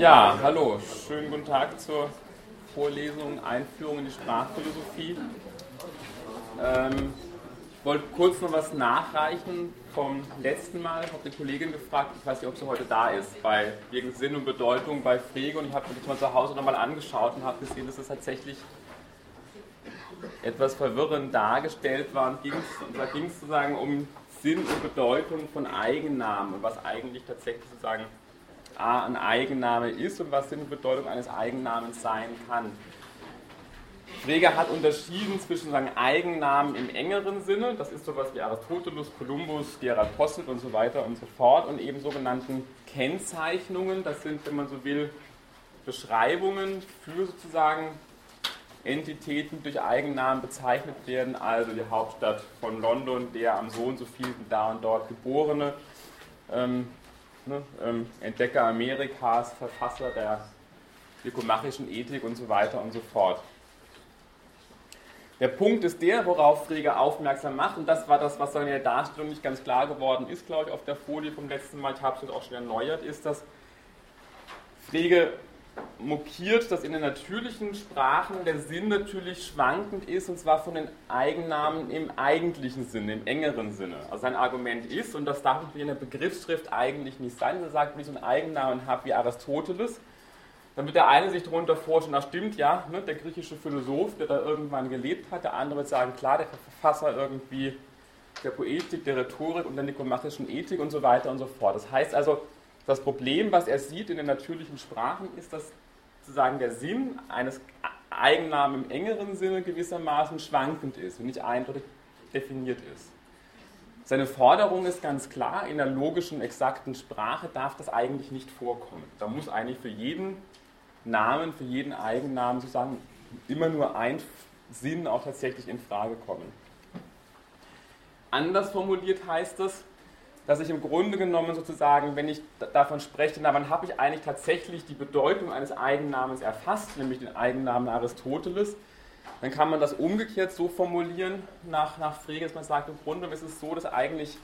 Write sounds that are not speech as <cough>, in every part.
Ja, hallo, schönen guten Tag zur Vorlesung Einführung in die Sprachphilosophie. Ähm, ich wollte kurz noch was nachreichen vom letzten Mal. Ich habe die Kollegin gefragt, ich weiß nicht, ob sie heute da ist, bei wegen Sinn und Bedeutung bei Frege und ich habe mir das mal zu Hause nochmal angeschaut und habe gesehen, dass es tatsächlich etwas verwirrend dargestellt war und, und da ging es sozusagen um Sinn und Bedeutung von Eigennamen und was eigentlich tatsächlich sozusagen A ein Eigenname ist und was Sinn und Bedeutung eines Eigennamens sein kann. Frege hat unterschieden zwischen sagen, Eigennamen im engeren Sinne, das ist sowas wie Aristoteles, Kolumbus, Gerhard Posselt und so weiter und so fort, und eben sogenannten Kennzeichnungen, das sind, wenn man so will, Beschreibungen für sozusagen Entitäten die durch Eigennamen bezeichnet werden, also die Hauptstadt von London, der am so und so vielen da und dort Geborene, ähm, ne, ähm, Entdecker Amerikas, Verfasser der ökomachischen Ethik und so weiter und so fort. Der Punkt ist der, worauf Frege aufmerksam macht, und das war das, was in der Darstellung nicht ganz klar geworden ist, glaube ich, auf der Folie vom letzten Mal, ich habe es auch schon erneuert, ist, dass Frege mokiert, dass in den natürlichen Sprachen der Sinn natürlich schwankend ist, und zwar von den Eigennamen im eigentlichen Sinne, im engeren Sinne. Also sein Argument ist, und das darf in der Begriffsschrift eigentlich nicht sein, er sagt, wenn ich so einen Eigennamen habe wie Aristoteles, dann wird der eine sich darunter vorstellen, das stimmt ja, ne, der griechische Philosoph, der da irgendwann gelebt hat, der andere wird sagen, klar, der Verfasser irgendwie der Poetik, der Rhetorik und der nikomachischen Ethik und so weiter und so fort. Das heißt also, das Problem, was er sieht in den natürlichen Sprachen, ist, dass sozusagen der Sinn eines Eigennamen im engeren Sinne gewissermaßen schwankend ist und nicht eindeutig definiert ist. Seine Forderung ist ganz klar, in der logischen, exakten Sprache darf das eigentlich nicht vorkommen. Da muss eigentlich für jeden Namen, für jeden Eigennamen sozusagen immer nur ein Sinn auch tatsächlich in Frage kommen. Anders formuliert heißt es, dass ich im Grunde genommen sozusagen, wenn ich davon spreche, na, wann habe ich eigentlich tatsächlich die Bedeutung eines Eigennamens erfasst, nämlich den Eigennamen Aristoteles, dann kann man das umgekehrt so formulieren nach, nach Frege, dass man sagt, im Grunde ist es so, dass eigentlich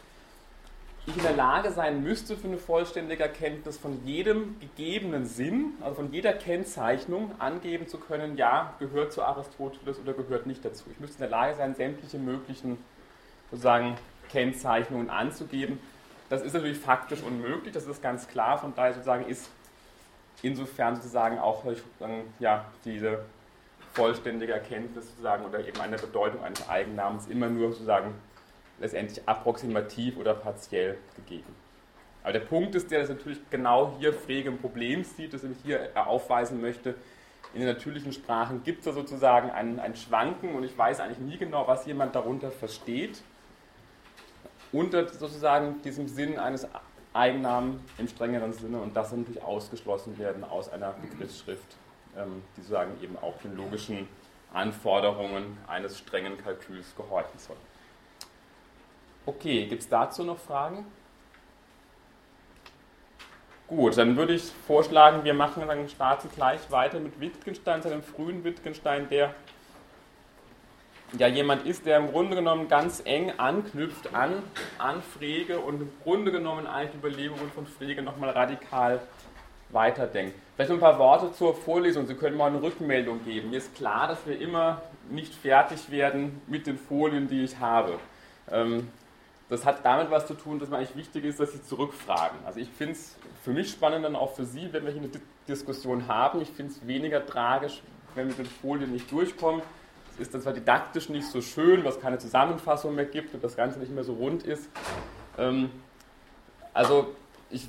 ich in der Lage sein müsste, für eine vollständige Erkenntnis von jedem gegebenen Sinn, also von jeder Kennzeichnung angeben zu können, ja, gehört zu Aristoteles oder gehört nicht dazu. Ich müsste in der Lage sein, sämtliche möglichen sozusagen Kennzeichnungen anzugeben. Das ist natürlich faktisch unmöglich, das ist ganz klar. Von daher sozusagen ist insofern sozusagen auch ja, diese vollständige Erkenntnis sozusagen oder eben eine Bedeutung eines Eigennamens immer nur sozusagen letztendlich approximativ oder partiell gegeben. Aber der Punkt ist der, dass natürlich genau hier Frege ein Problem sieht, das ich hier aufweisen möchte. In den natürlichen Sprachen gibt es da sozusagen ein, ein Schwanken und ich weiß eigentlich nie genau, was jemand darunter versteht unter sozusagen diesem Sinn eines Eigennamen im strengeren Sinne und das natürlich ausgeschlossen werden aus einer Begriffsschrift, ähm, die sozusagen eben auch den logischen Anforderungen eines strengen Kalküls gehorchen soll. Okay, gibt es dazu noch Fragen? Gut, dann würde ich vorschlagen, wir machen dann starten gleich weiter mit Wittgenstein, seinem frühen Wittgenstein, der ja jemand ist, der im Grunde genommen ganz eng anknüpft an, an Frege und im Grunde genommen eigentlich die Überlegungen von Frege nochmal radikal weiterdenkt. Vielleicht noch ein paar Worte zur Vorlesung. Sie können mal eine Rückmeldung geben. Mir ist klar, dass wir immer nicht fertig werden mit den Folien, die ich habe. Ähm, das hat damit was zu tun, dass mir eigentlich wichtig ist, dass Sie zurückfragen. Also ich finde es für mich spannend dann auch für Sie, wenn wir hier eine Diskussion haben. Ich finde es weniger tragisch, wenn wir mit den Folien nicht durchkommen ist dann zwar didaktisch nicht so schön, was keine Zusammenfassung mehr gibt und das Ganze nicht mehr so rund ist. Ähm, also ich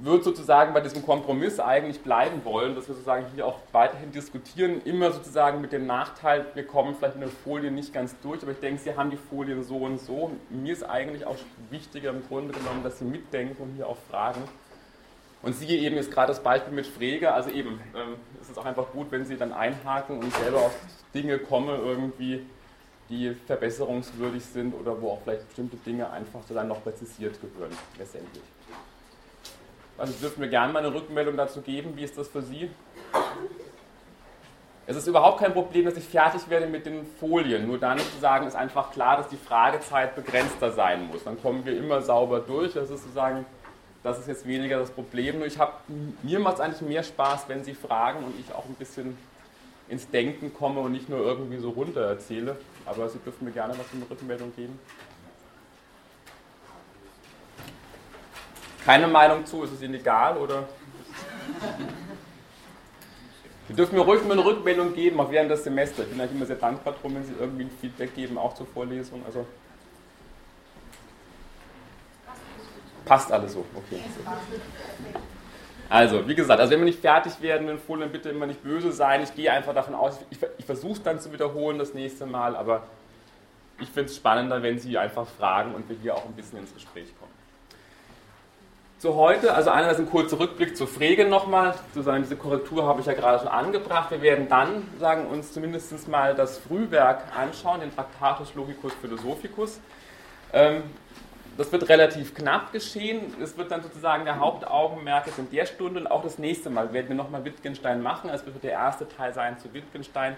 würde sozusagen bei diesem Kompromiss eigentlich bleiben wollen, dass wir sozusagen hier auch weiterhin diskutieren, immer sozusagen mit dem Nachteil, wir kommen vielleicht in den Folien nicht ganz durch, aber ich denke, Sie haben die Folien so und so. Mir ist eigentlich auch wichtiger im Grunde genommen, dass Sie mitdenken und hier auch fragen. Und siehe eben jetzt gerade das Beispiel mit Frege, also eben, ähm, es ist auch einfach gut, wenn Sie dann einhaken und selber auf Dinge kommen irgendwie, die verbesserungswürdig sind oder wo auch vielleicht bestimmte Dinge einfach dann noch präzisiert gehören, letztendlich. Also dürfen wir gerne mal eine Rückmeldung dazu geben, wie ist das für Sie? Es ist überhaupt kein Problem, dass ich fertig werde mit den Folien. Nur dann zu sagen, ist einfach klar, dass die Fragezeit begrenzter sein muss. Dann kommen wir immer sauber durch. Das ist sozusagen das ist jetzt weniger das Problem. Ich habe, mir macht es eigentlich mehr Spaß, wenn Sie fragen und ich auch ein bisschen ins Denken komme und nicht nur irgendwie so runter erzähle. Aber Sie dürfen mir gerne was für eine Rückmeldung geben. Keine Meinung zu, ist es Ihnen egal oder? Sie dürfen mir ruhig mal eine Rückmeldung geben, auch während des Semesters. Ich bin eigentlich immer sehr dankbar drum, wenn Sie irgendwie ein Feedback geben, auch zur Vorlesung. Also passt alles so, okay. Also, wie gesagt, also wenn wir nicht fertig werden in Folien, bitte immer nicht böse sein. Ich gehe einfach davon aus, ich, ich versuche es dann zu wiederholen das nächste Mal, aber ich finde es spannender, wenn Sie einfach fragen und wir hier auch ein bisschen ins Gespräch kommen. Zu heute, also einerseits ein kurzer Rückblick zur Frege nochmal, sozusagen diese Korrektur habe ich ja gerade schon angebracht. Wir werden dann sagen, uns zumindest mal das Frühwerk anschauen, den Tractatus Logicus Philosophicus. Ähm, das wird relativ knapp geschehen. Es wird dann sozusagen der Hauptaugenmerk in der Stunde und auch das nächste Mal werden wir nochmal Wittgenstein machen. Es wird der erste Teil sein zu Wittgenstein.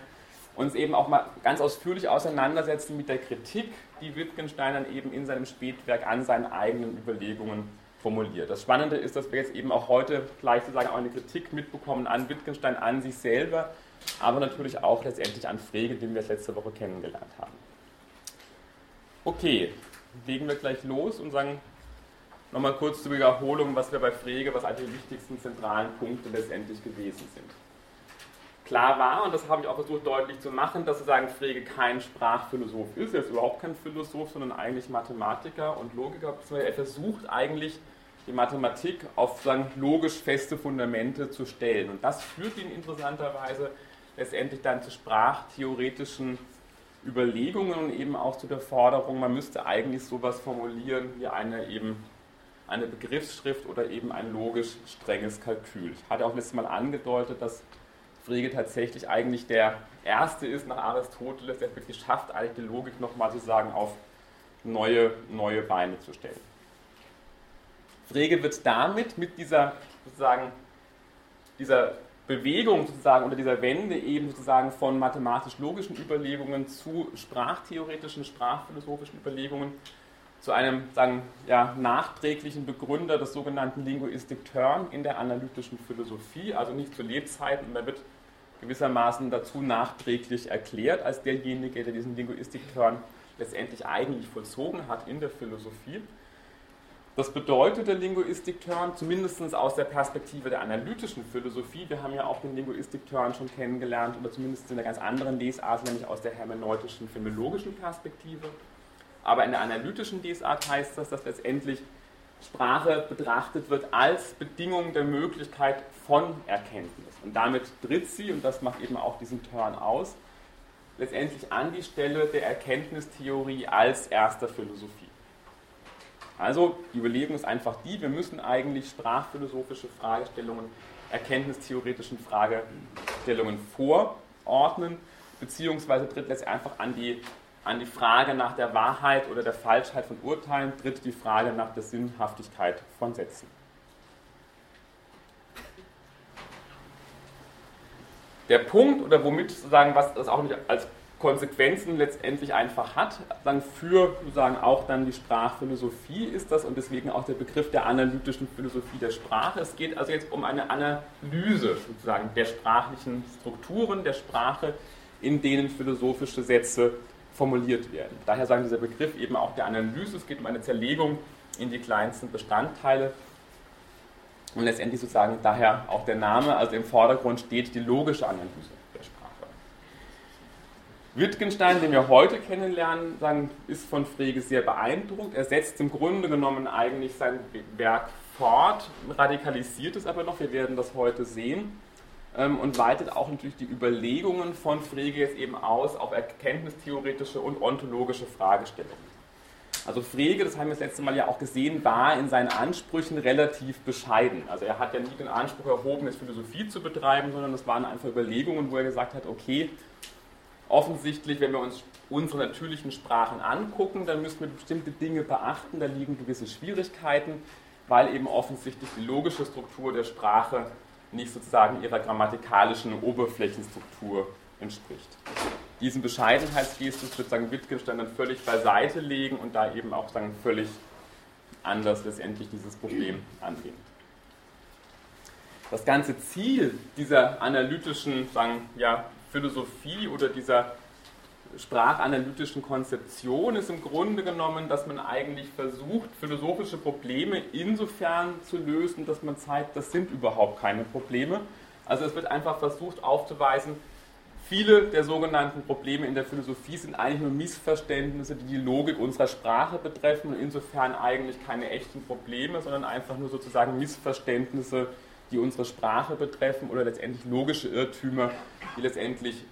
Uns eben auch mal ganz ausführlich auseinandersetzen mit der Kritik, die Wittgenstein dann eben in seinem Spätwerk an seinen eigenen Überlegungen formuliert. Das Spannende ist, dass wir jetzt eben auch heute gleich sozusagen auch eine Kritik mitbekommen an Wittgenstein, an sich selber, aber natürlich auch letztendlich an Frege, den wir letzte Woche kennengelernt haben. Okay, legen wir gleich los und sagen nochmal kurz zur Wiederholung, was wir bei Frege, was eigentlich die wichtigsten zentralen Punkte letztendlich gewesen sind. Klar war, und das habe ich auch versucht deutlich zu machen, dass sozusagen Frege kein Sprachphilosoph ist. Er ist überhaupt kein Philosoph, sondern eigentlich Mathematiker und Logiker. Er versucht eigentlich die Mathematik auf sozusagen logisch feste Fundamente zu stellen. Und das führt ihn interessanterweise letztendlich dann zu sprachtheoretischen Überlegungen und eben auch zu der Forderung, man müsste eigentlich sowas formulieren wie eine eben eine Begriffsschrift oder eben ein logisch strenges Kalkül. Ich hatte auch letztes Mal angedeutet, dass Frege tatsächlich eigentlich der Erste ist nach Aristoteles, der es geschafft, eigentlich die Logik nochmal sozusagen auf neue, neue Beine zu stellen. Frege wird damit mit dieser sozusagen dieser Bewegung sozusagen oder dieser Wende eben sozusagen von mathematisch-logischen Überlegungen zu sprachtheoretischen, sprachphilosophischen Überlegungen zu einem sagen, ja, nachträglichen Begründer des sogenannten Linguistic Turn in der analytischen Philosophie, also nicht zu Lebzeiten, und er wird gewissermaßen dazu nachträglich erklärt als derjenige, der diesen Linguistic Turn letztendlich eigentlich vollzogen hat in der Philosophie. Das bedeutet der Linguistik-Turn, zumindest aus der Perspektive der analytischen Philosophie, wir haben ja auch den Linguistik-Turn schon kennengelernt, oder zumindest in einer ganz anderen Lesart, nämlich aus der hermeneutischen, phänologischen Perspektive. Aber in der analytischen Lesart heißt das, dass letztendlich Sprache betrachtet wird als Bedingung der Möglichkeit von Erkenntnis. Und damit tritt sie, und das macht eben auch diesen Turn aus, letztendlich an die Stelle der Erkenntnistheorie als erster Philosophie. Also die Überlegung ist einfach die, wir müssen eigentlich sprachphilosophische Fragestellungen erkenntnistheoretischen Fragestellungen vorordnen, beziehungsweise tritt letztlich einfach an die, an die Frage nach der Wahrheit oder der Falschheit von Urteilen, tritt die Frage nach der Sinnhaftigkeit von Sätzen. Der Punkt, oder womit sozusagen, was das auch nicht als Konsequenzen letztendlich einfach hat, dann für sozusagen auch dann die Sprachphilosophie ist das und deswegen auch der Begriff der analytischen Philosophie der Sprache. Es geht also jetzt um eine Analyse sozusagen der sprachlichen Strukturen der Sprache, in denen philosophische Sätze formuliert werden. Daher sagen dieser Begriff eben auch der Analyse, es geht um eine Zerlegung in die kleinsten Bestandteile und letztendlich sozusagen daher auch der Name, also im Vordergrund steht die logische Analyse. Wittgenstein, den wir heute kennenlernen, sagen, ist von Frege sehr beeindruckt. Er setzt im Grunde genommen eigentlich sein Werk fort, radikalisiert es aber noch, wir werden das heute sehen, ähm, und weitet auch natürlich die Überlegungen von Frege jetzt eben aus auf erkenntnistheoretische und ontologische Fragestellungen. Also Frege, das haben wir das letzte Mal ja auch gesehen, war in seinen Ansprüchen relativ bescheiden. Also er hat ja nie den Anspruch erhoben, jetzt Philosophie zu betreiben, sondern das waren einfach Überlegungen, wo er gesagt hat, okay, offensichtlich, wenn wir uns unsere natürlichen Sprachen angucken, dann müssen wir bestimmte Dinge beachten, da liegen gewisse Schwierigkeiten, weil eben offensichtlich die logische Struktur der Sprache nicht sozusagen ihrer grammatikalischen Oberflächenstruktur entspricht. Diesen Bescheidenheitsgestus wird sagen Wittgenstein dann völlig beiseite legen und da eben auch sagen völlig anders letztendlich dieses Problem angehen. Das ganze Ziel dieser analytischen sagen, ja, Philosophie oder dieser sprachanalytischen Konzeption ist im Grunde genommen, dass man eigentlich versucht, philosophische Probleme insofern zu lösen, dass man zeigt, das sind überhaupt keine Probleme. Also es wird einfach versucht aufzuweisen, viele der sogenannten Probleme in der Philosophie sind eigentlich nur Missverständnisse, die die Logik unserer Sprache betreffen und insofern eigentlich keine echten Probleme, sondern einfach nur sozusagen Missverständnisse, die unsere Sprache betreffen oder letztendlich logische Irrtümer, die letztendlich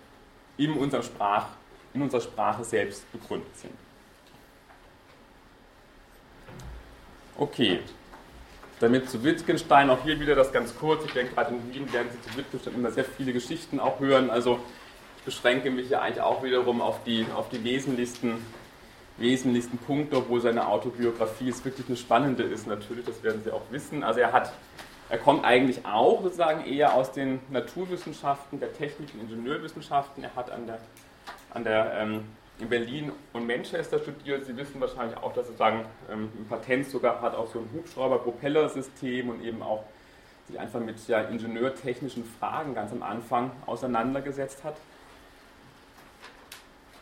in unserer Sprache in unserer Sprache selbst begründet sind. Okay, damit zu Wittgenstein auch hier wieder das ganz kurz. Ich denke, gerade in Wien werden Sie zu Wittgenstein immer sehr viele Geschichten auch hören. Also ich beschränke mich ja eigentlich auch wiederum auf die, auf die wesentlichsten, wesentlichsten Punkte, obwohl seine Autobiografie jetzt wirklich eine spannende ist natürlich, das werden Sie auch wissen. Also er hat er kommt eigentlich auch sozusagen eher aus den Naturwissenschaften, der Technik- und Ingenieurwissenschaften. Er hat an der an der, ähm, in Berlin und Manchester studiert. Sie wissen wahrscheinlich auch, dass er sagen, ähm, ein Patent sogar hat, auch so ein Hubschrauber-Propellersystem und eben auch sich einfach mit ja, ingenieurtechnischen Fragen ganz am Anfang auseinandergesetzt hat.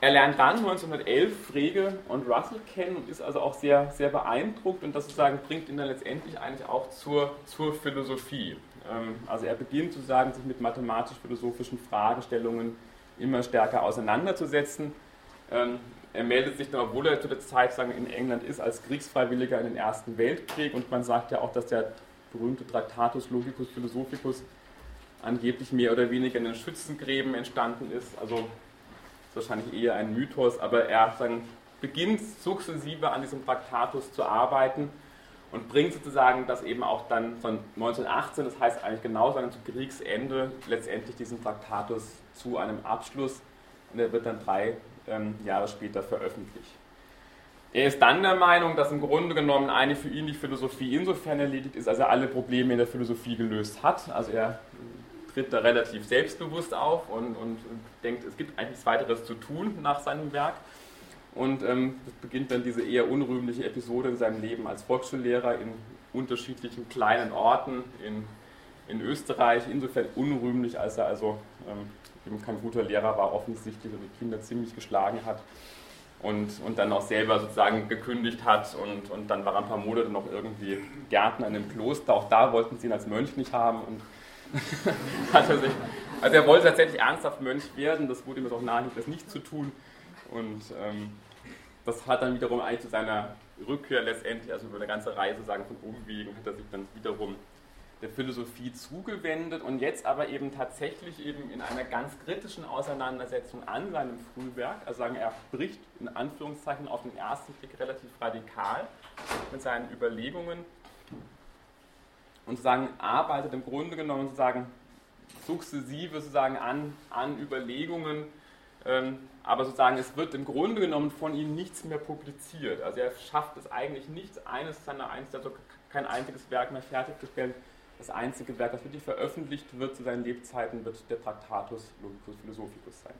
Er lernt dann 1911 Frege und Russell kennen und ist also auch sehr, sehr beeindruckt und das sozusagen bringt ihn dann letztendlich eigentlich auch zur, zur Philosophie. Ähm, also er beginnt sozusagen sich mit mathematisch-philosophischen Fragestellungen immer stärker auseinanderzusetzen. Ähm, er meldet sich dann, obwohl er zu der Zeit sagen, in England ist, als Kriegsfreiwilliger in den Ersten Weltkrieg und man sagt ja auch, dass der berühmte Tractatus Logicus Philosophicus angeblich mehr oder weniger in den Schützengräben entstanden ist. Also ist wahrscheinlich eher ein Mythos, aber er sagen, beginnt sukzessive an diesem Traktatus zu arbeiten und bringt sozusagen das eben auch dann von 1918, das heißt eigentlich genau sagen zu Kriegsende, letztendlich diesen Traktatus zu einem Abschluss und er wird dann drei ähm, Jahre später veröffentlicht. Er ist dann der Meinung, dass im Grunde genommen eine für ihn die Philosophie insofern erledigt ist, als er alle Probleme in der Philosophie gelöst hat. Also er tritt da relativ selbstbewusst auf und, und denkt, es gibt eigentlich weiteres zu tun nach seinem Werk. Und ähm, beginnt dann diese eher unrühmliche Episode in seinem Leben als Volksschullehrer in unterschiedlichen kleinen Orten in, in Österreich. Insofern unrühmlich, als er also ähm, eben kein guter Lehrer war, offensichtlich und die Kinder ziemlich geschlagen hat. Und, und dann auch selber sozusagen gekündigt hat und, und dann war er ein paar Monate noch irgendwie Gärtner in einem Kloster. Auch da wollten sie ihn als Mönch nicht haben und <laughs> hat er sich, also er wollte tatsächlich ernsthaft Mönch werden, das wurde ihm auch nahelegt, das nicht zu tun. Und ähm, das hat dann wiederum eigentlich zu seiner Rückkehr letztendlich, also über eine ganze Reise sagen von Umwegen, hat er sich dann wiederum der Philosophie zugewendet und jetzt aber eben tatsächlich eben in einer ganz kritischen Auseinandersetzung an seinem Frühwerk, also sagen, er bricht in Anführungszeichen auf den ersten Blick relativ radikal mit seinen Überlegungen und sagen, arbeitet im Grunde genommen sozusagen sukzessive sozusagen an, an Überlegungen, ähm, aber sozusagen es wird im Grunde genommen von ihm nichts mehr publiziert. Also er schafft es eigentlich nicht, eines seiner also kein einziges Werk mehr fertiggestellt. Das einzige Werk, das wirklich veröffentlicht wird zu seinen Lebzeiten, wird der Traktatus Logicus Philosophicus sein.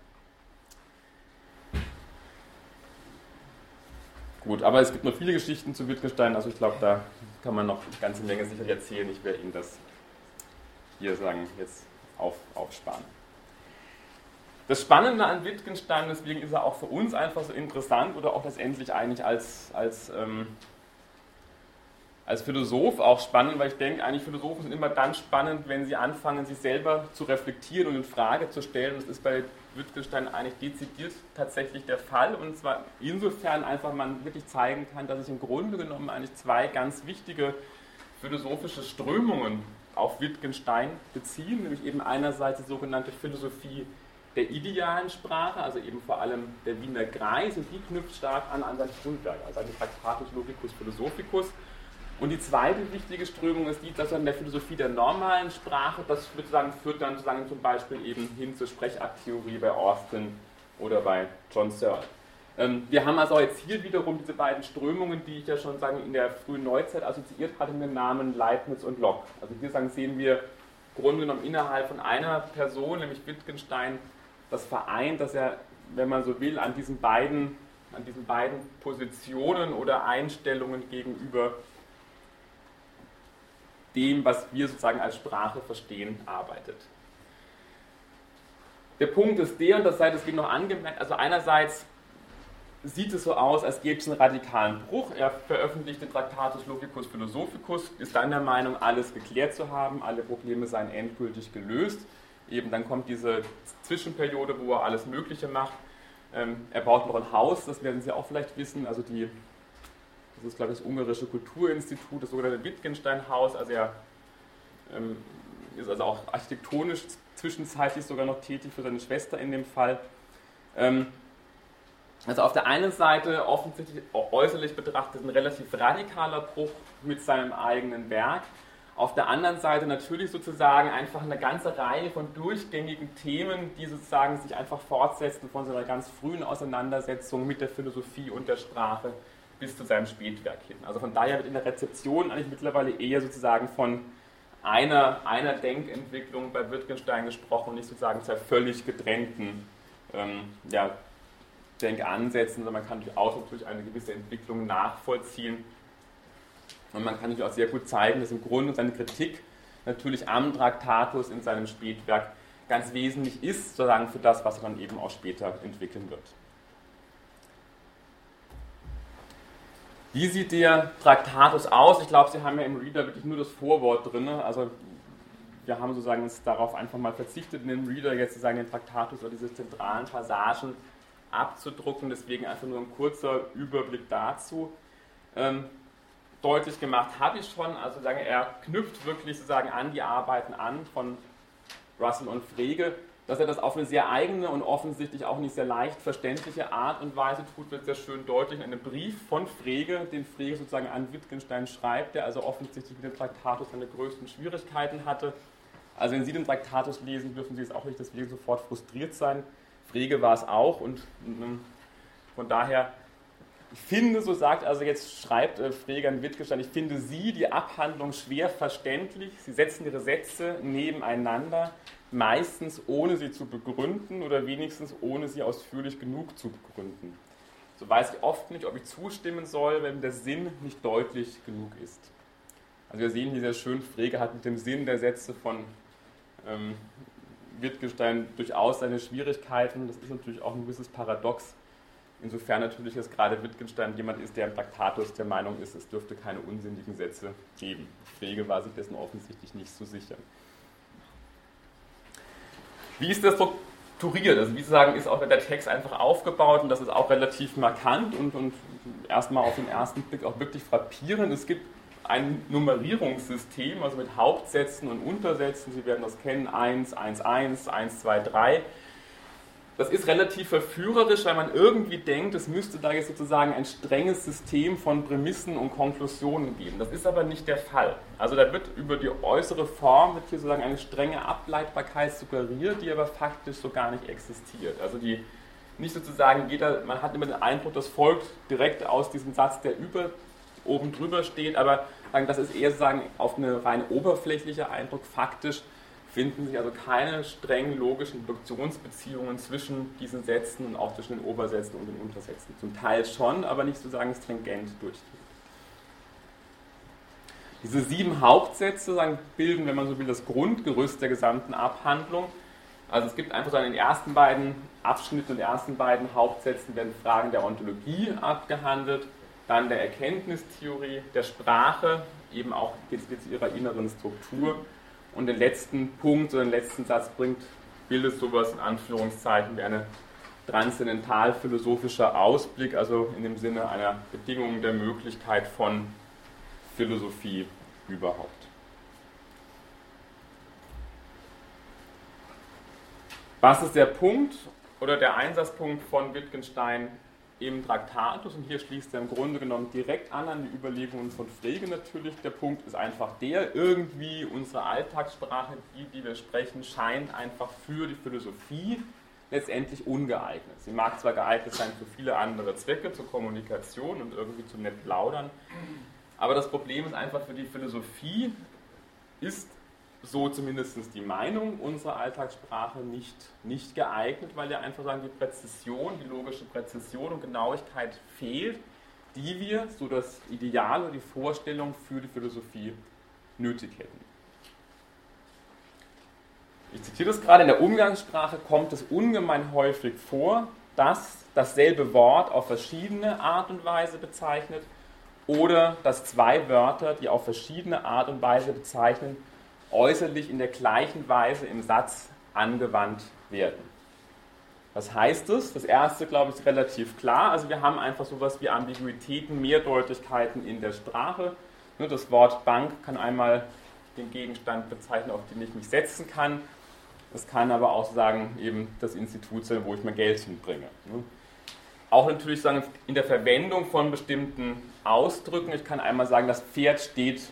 Gut, aber es gibt noch viele Geschichten zu Wittgenstein, also ich glaube, da kann man noch eine ganze Menge sicherlich erzählen. Ich werde Ihnen das hier sagen, jetzt auf, aufsparen. Das Spannende an Wittgenstein, deswegen ist er auch für uns einfach so interessant oder auch letztendlich eigentlich als, als, ähm, als Philosoph auch spannend, weil ich denke, eigentlich Philosophen sind immer dann spannend, wenn sie anfangen, sich selber zu reflektieren und in Frage zu stellen. Das ist bei Wittgenstein eigentlich dezidiert tatsächlich der Fall und zwar insofern einfach man wirklich zeigen kann, dass sich im Grunde genommen eigentlich zwei ganz wichtige philosophische Strömungen auf Wittgenstein beziehen, nämlich eben einerseits die sogenannte Philosophie der idealen Sprache, also eben vor allem der Wiener Kreis, und die knüpft stark an, an sein Grundwerk, also an die Tractatus Logicus Philosophicus. Und die zweite wichtige Strömung ist die, dass an der Philosophie der normalen Sprache, das sozusagen führt dann sozusagen zum Beispiel eben hin zur Sprechakttheorie bei Austin oder bei John Searle. Ähm, wir haben also jetzt hier wiederum diese beiden Strömungen, die ich ja schon sagen, in der frühen Neuzeit assoziiert hatte mit den Namen Leibniz und Locke. Also hier sagen, sehen wir Grunde genommen innerhalb von einer Person, nämlich Wittgenstein, das vereint, dass er, wenn man so will, an diesen beiden, an diesen beiden Positionen oder Einstellungen gegenüber dem, was wir sozusagen als Sprache verstehen, arbeitet. Der Punkt ist der, und das sei deswegen noch angemerkt, also einerseits sieht es so aus, als gäbe es einen radikalen Bruch. Er veröffentlicht den Tractatus Logicus Philosophicus, ist dann der Meinung, alles geklärt zu haben, alle Probleme seien endgültig gelöst. Eben dann kommt diese Zwischenperiode, wo er alles Mögliche macht. Ähm, er baut noch ein Haus, das werden Sie auch vielleicht wissen, also die, das ist glaube ich das ungarische Kulturinstitut, das sogenannte Wittgenstein-Haus, also er ähm, ist also auch architektonisch zwischenzeitlich sogar noch tätig für seine Schwester in dem Fall. Ähm, also auf der einen Seite offensichtlich äußerlich betrachtet ein relativ radikaler Bruch mit seinem eigenen Werk. Auf der anderen Seite natürlich sozusagen einfach eine ganze Reihe von durchgängigen Themen, die sozusagen sich einfach fortsetzen von seiner ganz frühen Auseinandersetzung mit der Philosophie und der Sprache bis zu seinem Spätwerk hin. Also von daher wird in der Rezeption eigentlich mittlerweile eher sozusagen von einer, einer Denkentwicklung bei Wittgenstein gesprochen und nicht sozusagen zwei völlig getrennten ähm, ja, Denkansätzen, sondern man kann durchaus natürlich eine gewisse Entwicklung nachvollziehen. Und man kann natürlich auch sehr gut zeigen, dass im Grunde seine Kritik natürlich am Traktatus in seinem Spätwerk ganz wesentlich ist, sozusagen für das, was dann eben auch später entwickeln wird. Wie sieht der Traktatus aus? Ich glaube, Sie haben ja im Reader wirklich nur das Vorwort drin. Also wir haben sozusagen uns darauf einfach mal verzichtet, in dem Reader jetzt sozusagen den Traktatus oder diese zentralen Passagen abzudrucken. Deswegen einfach nur ein kurzer Überblick dazu. Ähm, deutlich gemacht habe ich schon, also sagen, er knüpft wirklich sozusagen an die Arbeiten an von Russell und Frege. Dass er das auf eine sehr eigene und offensichtlich auch nicht sehr leicht verständliche Art und Weise tut, wird sehr schön deutlich in einem Brief von Frege, den Frege sozusagen an Wittgenstein schreibt, der also offensichtlich mit dem Traktatus seine größten Schwierigkeiten hatte. Also wenn Sie den Traktatus lesen, dürfen Sie es auch nicht deswegen sofort frustriert sein. Frege war es auch und ähm, von daher, ich finde, so sagt also jetzt schreibt äh, Frege an Wittgenstein, ich finde Sie die Abhandlung schwer verständlich. Sie setzen Ihre Sätze nebeneinander, meistens ohne sie zu begründen oder wenigstens ohne sie ausführlich genug zu begründen. So weiß ich oft nicht, ob ich zustimmen soll, wenn der Sinn nicht deutlich genug ist. Also wir sehen hier sehr schön, Frege hat mit dem Sinn der Sätze von ähm, Wittgenstein durchaus seine Schwierigkeiten. Das ist natürlich auch ein gewisses Paradox. Insofern natürlich, dass gerade Wittgenstein jemand ist, der im Traktatus der Meinung ist, es dürfte keine unsinnigen Sätze geben. Frege war sich dessen offensichtlich nicht so sicher. Wie ist das strukturiert? Also wie Sie sagen, ist auch der Text einfach aufgebaut und das ist auch relativ markant und, und erstmal auf den ersten Blick auch wirklich frappierend. Es gibt ein Nummerierungssystem, also mit Hauptsätzen und Untersätzen. Sie werden das kennen, 1, 1, 1, 1, 2, 3. Das ist relativ verführerisch, weil man irgendwie denkt, es müsste da jetzt sozusagen ein strenges System von Prämissen und Konklusionen geben. Das ist aber nicht der Fall. Also da wird über die äußere Form wird hier sozusagen eine strenge Ableitbarkeit suggeriert, die aber faktisch so gar nicht existiert. Also die nicht sozusagen jeder, man hat immer den Eindruck, das folgt direkt aus diesem Satz, der über oben drüber steht, aber das ist eher sozusagen auf eine rein oberflächliche Eindruck. Faktisch finden sich also keine strengen logischen Produktionsbeziehungen zwischen diesen Sätzen und auch zwischen den Obersätzen und den Untersätzen. Zum Teil schon, aber nicht sozusagen stringent durchgehend. Diese sieben Hauptsätze bilden, wenn man so will, das Grundgerüst der gesamten Abhandlung. Also es gibt einfach so in den ersten beiden Abschnitten und ersten beiden Hauptsätzen werden Fragen der Ontologie abgehandelt, dann der Erkenntnistheorie, der Sprache, eben auch jetzt ihrer inneren Struktur und den letzten Punkt oder den letzten Satz bringt, bildet sowas in Anführungszeichen wie eine transzendental-philosophischer Ausblick, also in dem Sinne einer Bedingung der Möglichkeit von Philosophie überhaupt. Was ist der Punkt oder der Einsatzpunkt von Wittgenstein im Traktatus und hier schließt er im Grunde genommen direkt an an die Überlegungen von Frege natürlich. Der Punkt ist einfach der, irgendwie unsere Alltagssprache, die, die wir sprechen, scheint einfach für die Philosophie letztendlich ungeeignet. Sie mag zwar geeignet sein für viele andere Zwecke, zur Kommunikation und irgendwie zum nett plaudern, aber das Problem ist einfach für die Philosophie ist so zumindest die Meinung unserer Alltagssprache nicht, nicht geeignet, weil ja einfach sagen, die Präzision, die logische Präzision und Genauigkeit fehlt, die wir, so das Ideal oder die Vorstellung für die Philosophie nötig hätten. Ich zitiere das gerade, in der Umgangssprache kommt es ungemein häufig vor, dass dasselbe Wort auf verschiedene Art und Weise bezeichnet oder dass zwei Wörter, die auf verschiedene Art und Weise bezeichnen, äußerlich in der gleichen Weise im Satz angewandt werden. Was heißt das? Das erste, glaube ich, ist relativ klar. Also wir haben einfach sowas wie Ambiguitäten, Mehrdeutigkeiten in der Sprache. Das Wort Bank kann einmal den Gegenstand bezeichnen, auf den ich mich setzen kann. Das kann aber auch sagen, eben das Institut sein, wo ich mein Geld hinbringe. Auch natürlich sagen, in der Verwendung von bestimmten Ausdrücken. Ich kann einmal sagen, das Pferd steht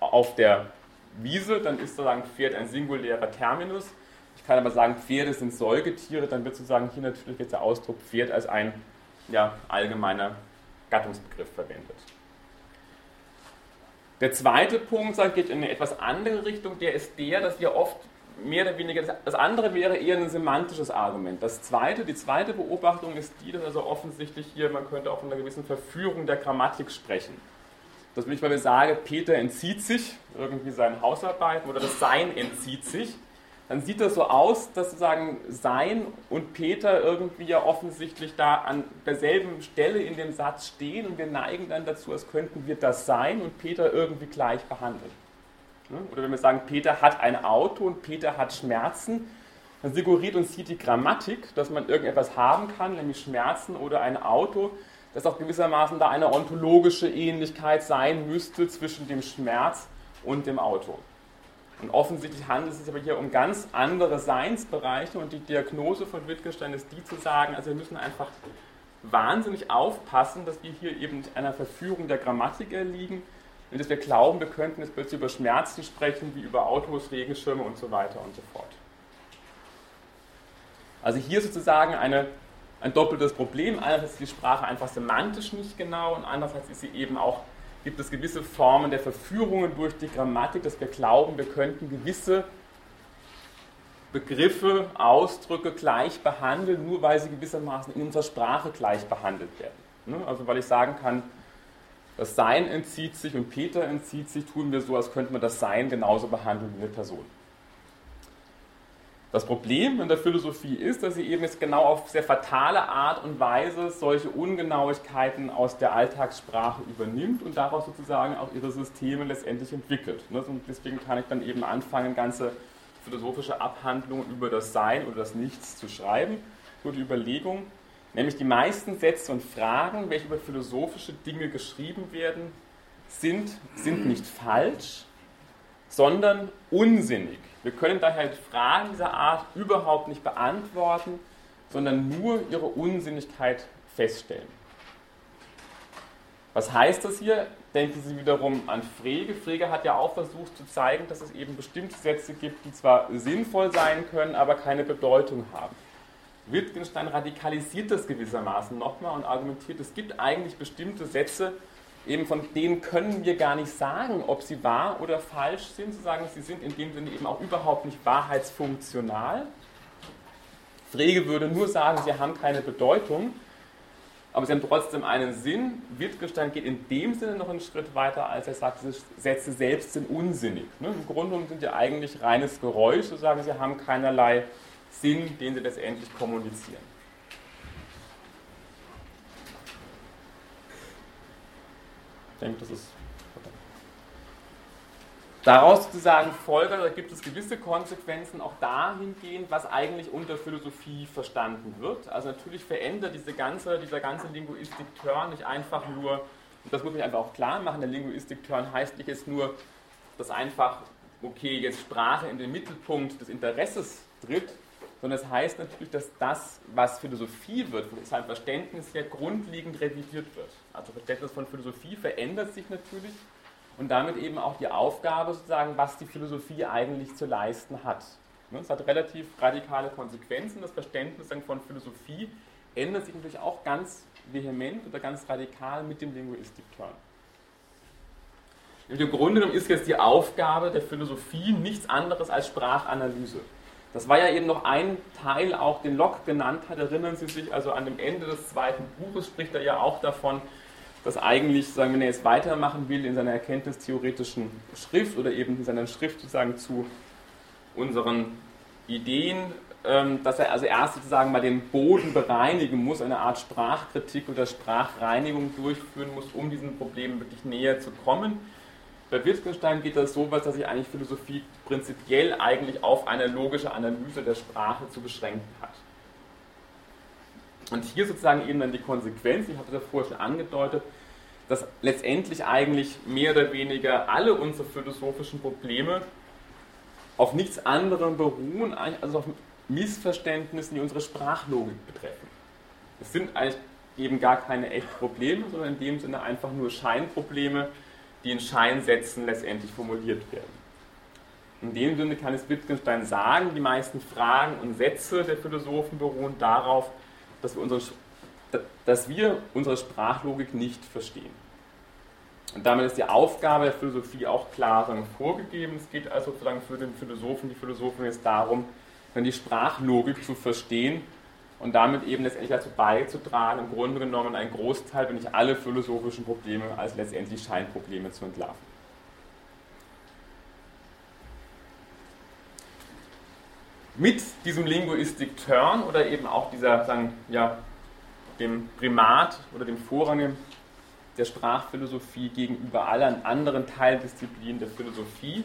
auf der Wiese, dann ist sozusagen Pferd ein singulärer Terminus. Ich kann aber sagen, Pferde sind Säugetiere, dann wird sozusagen hier natürlich jetzt der Ausdruck Pferd als ein ja, allgemeiner Gattungsbegriff verwendet. Der zweite Punkt geht in eine etwas andere Richtung, der ist der, dass wir oft mehr oder weniger, das andere wäre eher ein semantisches Argument. Das zweite, die zweite Beobachtung ist die, dass also offensichtlich hier, man könnte auch von einer gewissen Verführung der Grammatik sprechen. Das will ich, ich sage, Peter entzieht sich irgendwie seinen Hausarbeiten oder das Sein entzieht sich, dann sieht das so aus, dass sozusagen Sein und Peter irgendwie ja offensichtlich da an derselben Stelle in dem Satz stehen und wir neigen dann dazu, als könnten wir das Sein und Peter irgendwie gleich behandeln. Oder wenn wir sagen, Peter hat ein Auto und Peter hat Schmerzen, dann suggeriert uns hier die Grammatik, dass man irgendetwas haben kann, nämlich Schmerzen oder ein Auto, dass auch gewissermaßen da eine ontologische Ähnlichkeit sein müsste zwischen dem Schmerz und dem Auto. Und offensichtlich handelt es sich aber hier um ganz andere Seinsbereiche und die Diagnose von Wittgenstein ist die zu sagen, also wir müssen einfach wahnsinnig aufpassen, dass wir hier eben einer Verführung der Grammatik erliegen und dass wir glauben, wir könnten jetzt plötzlich über Schmerzen sprechen, wie über Autos, Regenschirme und so weiter und so fort. Also hier sozusagen eine, ein doppeltes Problem. Einerseits ist die Sprache einfach semantisch nicht genau und andererseits ist sie eben auch gibt es gewisse Formen der Verführungen durch die Grammatik, dass wir glauben, wir könnten gewisse Begriffe, Ausdrücke gleich behandeln, nur weil sie gewissermaßen in unserer Sprache gleich behandelt werden. Ne? Also weil ich sagen kann, das Sein entzieht sich und Peter entzieht sich, tun wir so, als könnte man das Sein genauso behandeln wie eine Person. Das Problem in der Philosophie ist, dass sie eben jetzt genau auf sehr fatale Art und Weise solche Ungenauigkeiten aus der Alltagssprache übernimmt und daraus sozusagen auch ihre Systeme letztendlich entwickelt. Ne, und deswegen kann ich dann eben anfangen, ganze philosophische Abhandlungen über das Sein oder das Nichts zu schreiben. Die Überlegung, nämlich die meisten Sätze und Fragen, welche über philosophische Dinge geschrieben werden, sind, sind nicht falsch, sondern unsinnig. Wir können daher Fragen dieser Art überhaupt nicht beantworten, sondern nur ihre Unsinnigkeit feststellen. Was heißt das hier? Denken Sie wiederum an Frege. Frege hat ja auch versucht zu zeigen, dass es eben bestimmte Sätze gibt, die zwar sinnvoll sein können, aber keine Bedeutung haben. Wittgenstein radikalisiert das gewissermaßen nochmal und argumentiert, es gibt eigentlich bestimmte Sätze, eben von denen können wir gar nicht sagen, ob sie wahr oder falsch sind, zu sagen, sie sind in dem Sinne eben auch überhaupt nicht wahrheitsfunktional. Frege würde nur sagen, sie haben keine Bedeutung, aber sie haben trotzdem einen Sinn. Wittgenstein geht in dem Sinne noch einen Schritt weiter, als er sagt, diese Sätze selbst sind unsinnig. Ne? Im Grunde genommen sind sie eigentlich reines Geräusch, zu sagen, sie haben keinerlei Sinn, den sie letztendlich kommunizieren. Denke, das ist. Daraus sozusagen folgt, da gibt es gewisse Konsequenzen auch dahingehend, was eigentlich unter Philosophie verstanden wird. Also natürlich verändert diese ganze, dieser ganze Linguistik-Turn nicht einfach nur, und das muss ich einfach auch klar machen, der Linguistik-Turn heißt nicht jetzt nur, dass einfach, okay, jetzt Sprache in den Mittelpunkt des Interesses tritt, sondern es heißt natürlich, dass das, was Philosophie wird, von seinem Verständnis her grundlegend revidiert wird. Also Verständnis von Philosophie verändert sich natürlich und damit eben auch die Aufgabe sozusagen, was die Philosophie eigentlich zu leisten hat. Ne, es hat relativ radikale Konsequenzen. Das Verständnis von Philosophie ändert sich natürlich auch ganz vehement oder ganz radikal mit dem Linguistik-Turn. Im Grunde genommen ist jetzt die Aufgabe der Philosophie nichts anderes als Sprachanalyse. Das war ja eben noch ein Teil, auch den Locke genannt hat. Erinnern Sie sich, also an dem Ende des zweiten Buches spricht er ja auch davon, dass eigentlich, sagen, wenn er jetzt weitermachen will in seiner erkenntnistheoretischen Schrift oder eben in seiner Schrift sozusagen zu unseren Ideen, ähm, dass er also erst sozusagen mal den Boden bereinigen muss, eine Art Sprachkritik oder Sprachreinigung durchführen muss, um diesen Problemen wirklich näher zu kommen. Bei Wittgenstein geht das so weit, dass sich eigentlich Philosophie prinzipiell eigentlich auf eine logische Analyse der Sprache zu beschränken hat. Und hier sozusagen eben dann die Konsequenz, ich habe das ja vorher schon angedeutet, dass letztendlich eigentlich mehr oder weniger alle unsere philosophischen Probleme auf nichts anderem beruhen, als auf Missverständnissen, die unsere Sprachlogik betreffen. Es sind eigentlich eben gar keine echten Probleme, sondern in dem Sinne einfach nur Scheinprobleme, die in Scheinsätzen letztendlich formuliert werden. In dem Sinne kann es Wittgenstein sagen, die meisten Fragen und Sätze der Philosophen beruhen darauf, dass wir unsere, dass wir unsere Sprachlogik nicht verstehen. Und damit ist die Aufgabe der Philosophie auch klar vorgegeben. Es geht also sozusagen für den Philosophen, die Philosophen jetzt darum, dann die Sprachlogik zu verstehen und damit eben letztendlich dazu beizutragen, im Grunde genommen einen Großteil, wenn nicht alle philosophischen Probleme als letztendlich Scheinprobleme zu entlarven. Mit diesem Linguistic Turn oder eben auch dieser, sagen, ja, dem Primat oder dem Vorrang der Sprachphilosophie gegenüber allen anderen Teildisziplinen der Philosophie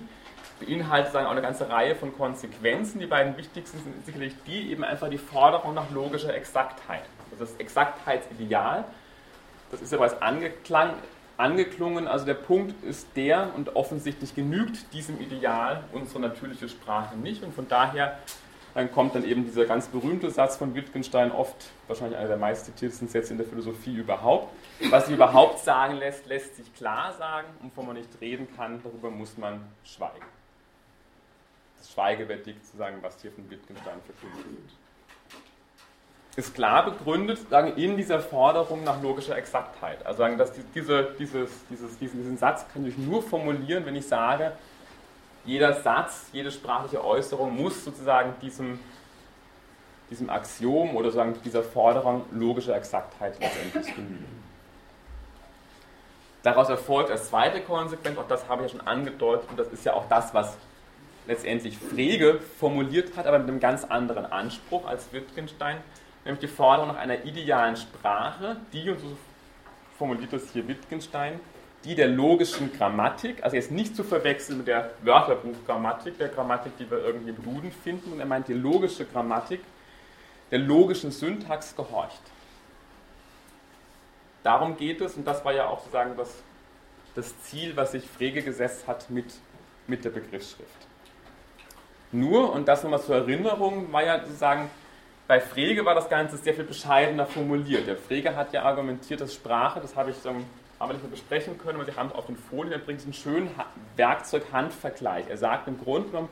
beinhaltet sagen, auch eine ganze Reihe von Konsequenzen. Die beiden wichtigsten sind sicherlich die, eben einfach die Forderung nach logischer Exaktheit. Das Exaktheitsideal, das ist ja bereits angeklang, angeklungen. Also der Punkt ist der, und offensichtlich genügt diesem Ideal unsere natürliche Sprache nicht. Und von daher dann kommt dann eben dieser ganz berühmte Satz von Wittgenstein, oft wahrscheinlich einer der meistzitiertesten Sätze in der Philosophie überhaupt. Was sich überhaupt sagen lässt, lässt sich klar sagen, und wovon man nicht reden kann, darüber muss man schweigen. Das Schweigewettig zu sagen, was hier von Wittgenstein verkündet wird ist klar begründet sagen, in dieser Forderung nach logischer Exaktheit. Also sagen, dass diese, dieses, dieses, diesen, diesen Satz kann ich nur formulieren, wenn ich sage, jeder Satz, jede sprachliche Äußerung muss sozusagen diesem, diesem Axiom oder sagen dieser Forderung logischer Exaktheit letztendlich genügen. Daraus erfolgt als zweite Konsequenz, auch das habe ich ja schon angedeutet, und das ist ja auch das, was letztendlich Frege formuliert hat, aber mit einem ganz anderen Anspruch als Wittgenstein, nämlich die Forderung nach einer idealen Sprache, die, und so formuliert das hier Wittgenstein, die der logischen Grammatik, also jetzt nicht zu verwechseln mit der Wörterbuchgrammatik, der Grammatik, die wir irgendwie im Duden finden, und er meint die logische Grammatik, der logischen Syntax gehorcht. Darum geht es, und das war ja auch sozusagen das, das Ziel, was sich Frege gesetzt hat mit, mit der Begriffsschrift. Nur, und das nochmal zur Erinnerung, war ja sozusagen bei Frege war das Ganze sehr viel bescheidener formuliert. Der Frege hat ja argumentiert, dass Sprache, das habe ich so, haben wir nicht mehr besprechen können, aber Sie haben auf den Folien, bringt einen schönen Werkzeug-Handvergleich. Er sagt im Grunde genommen,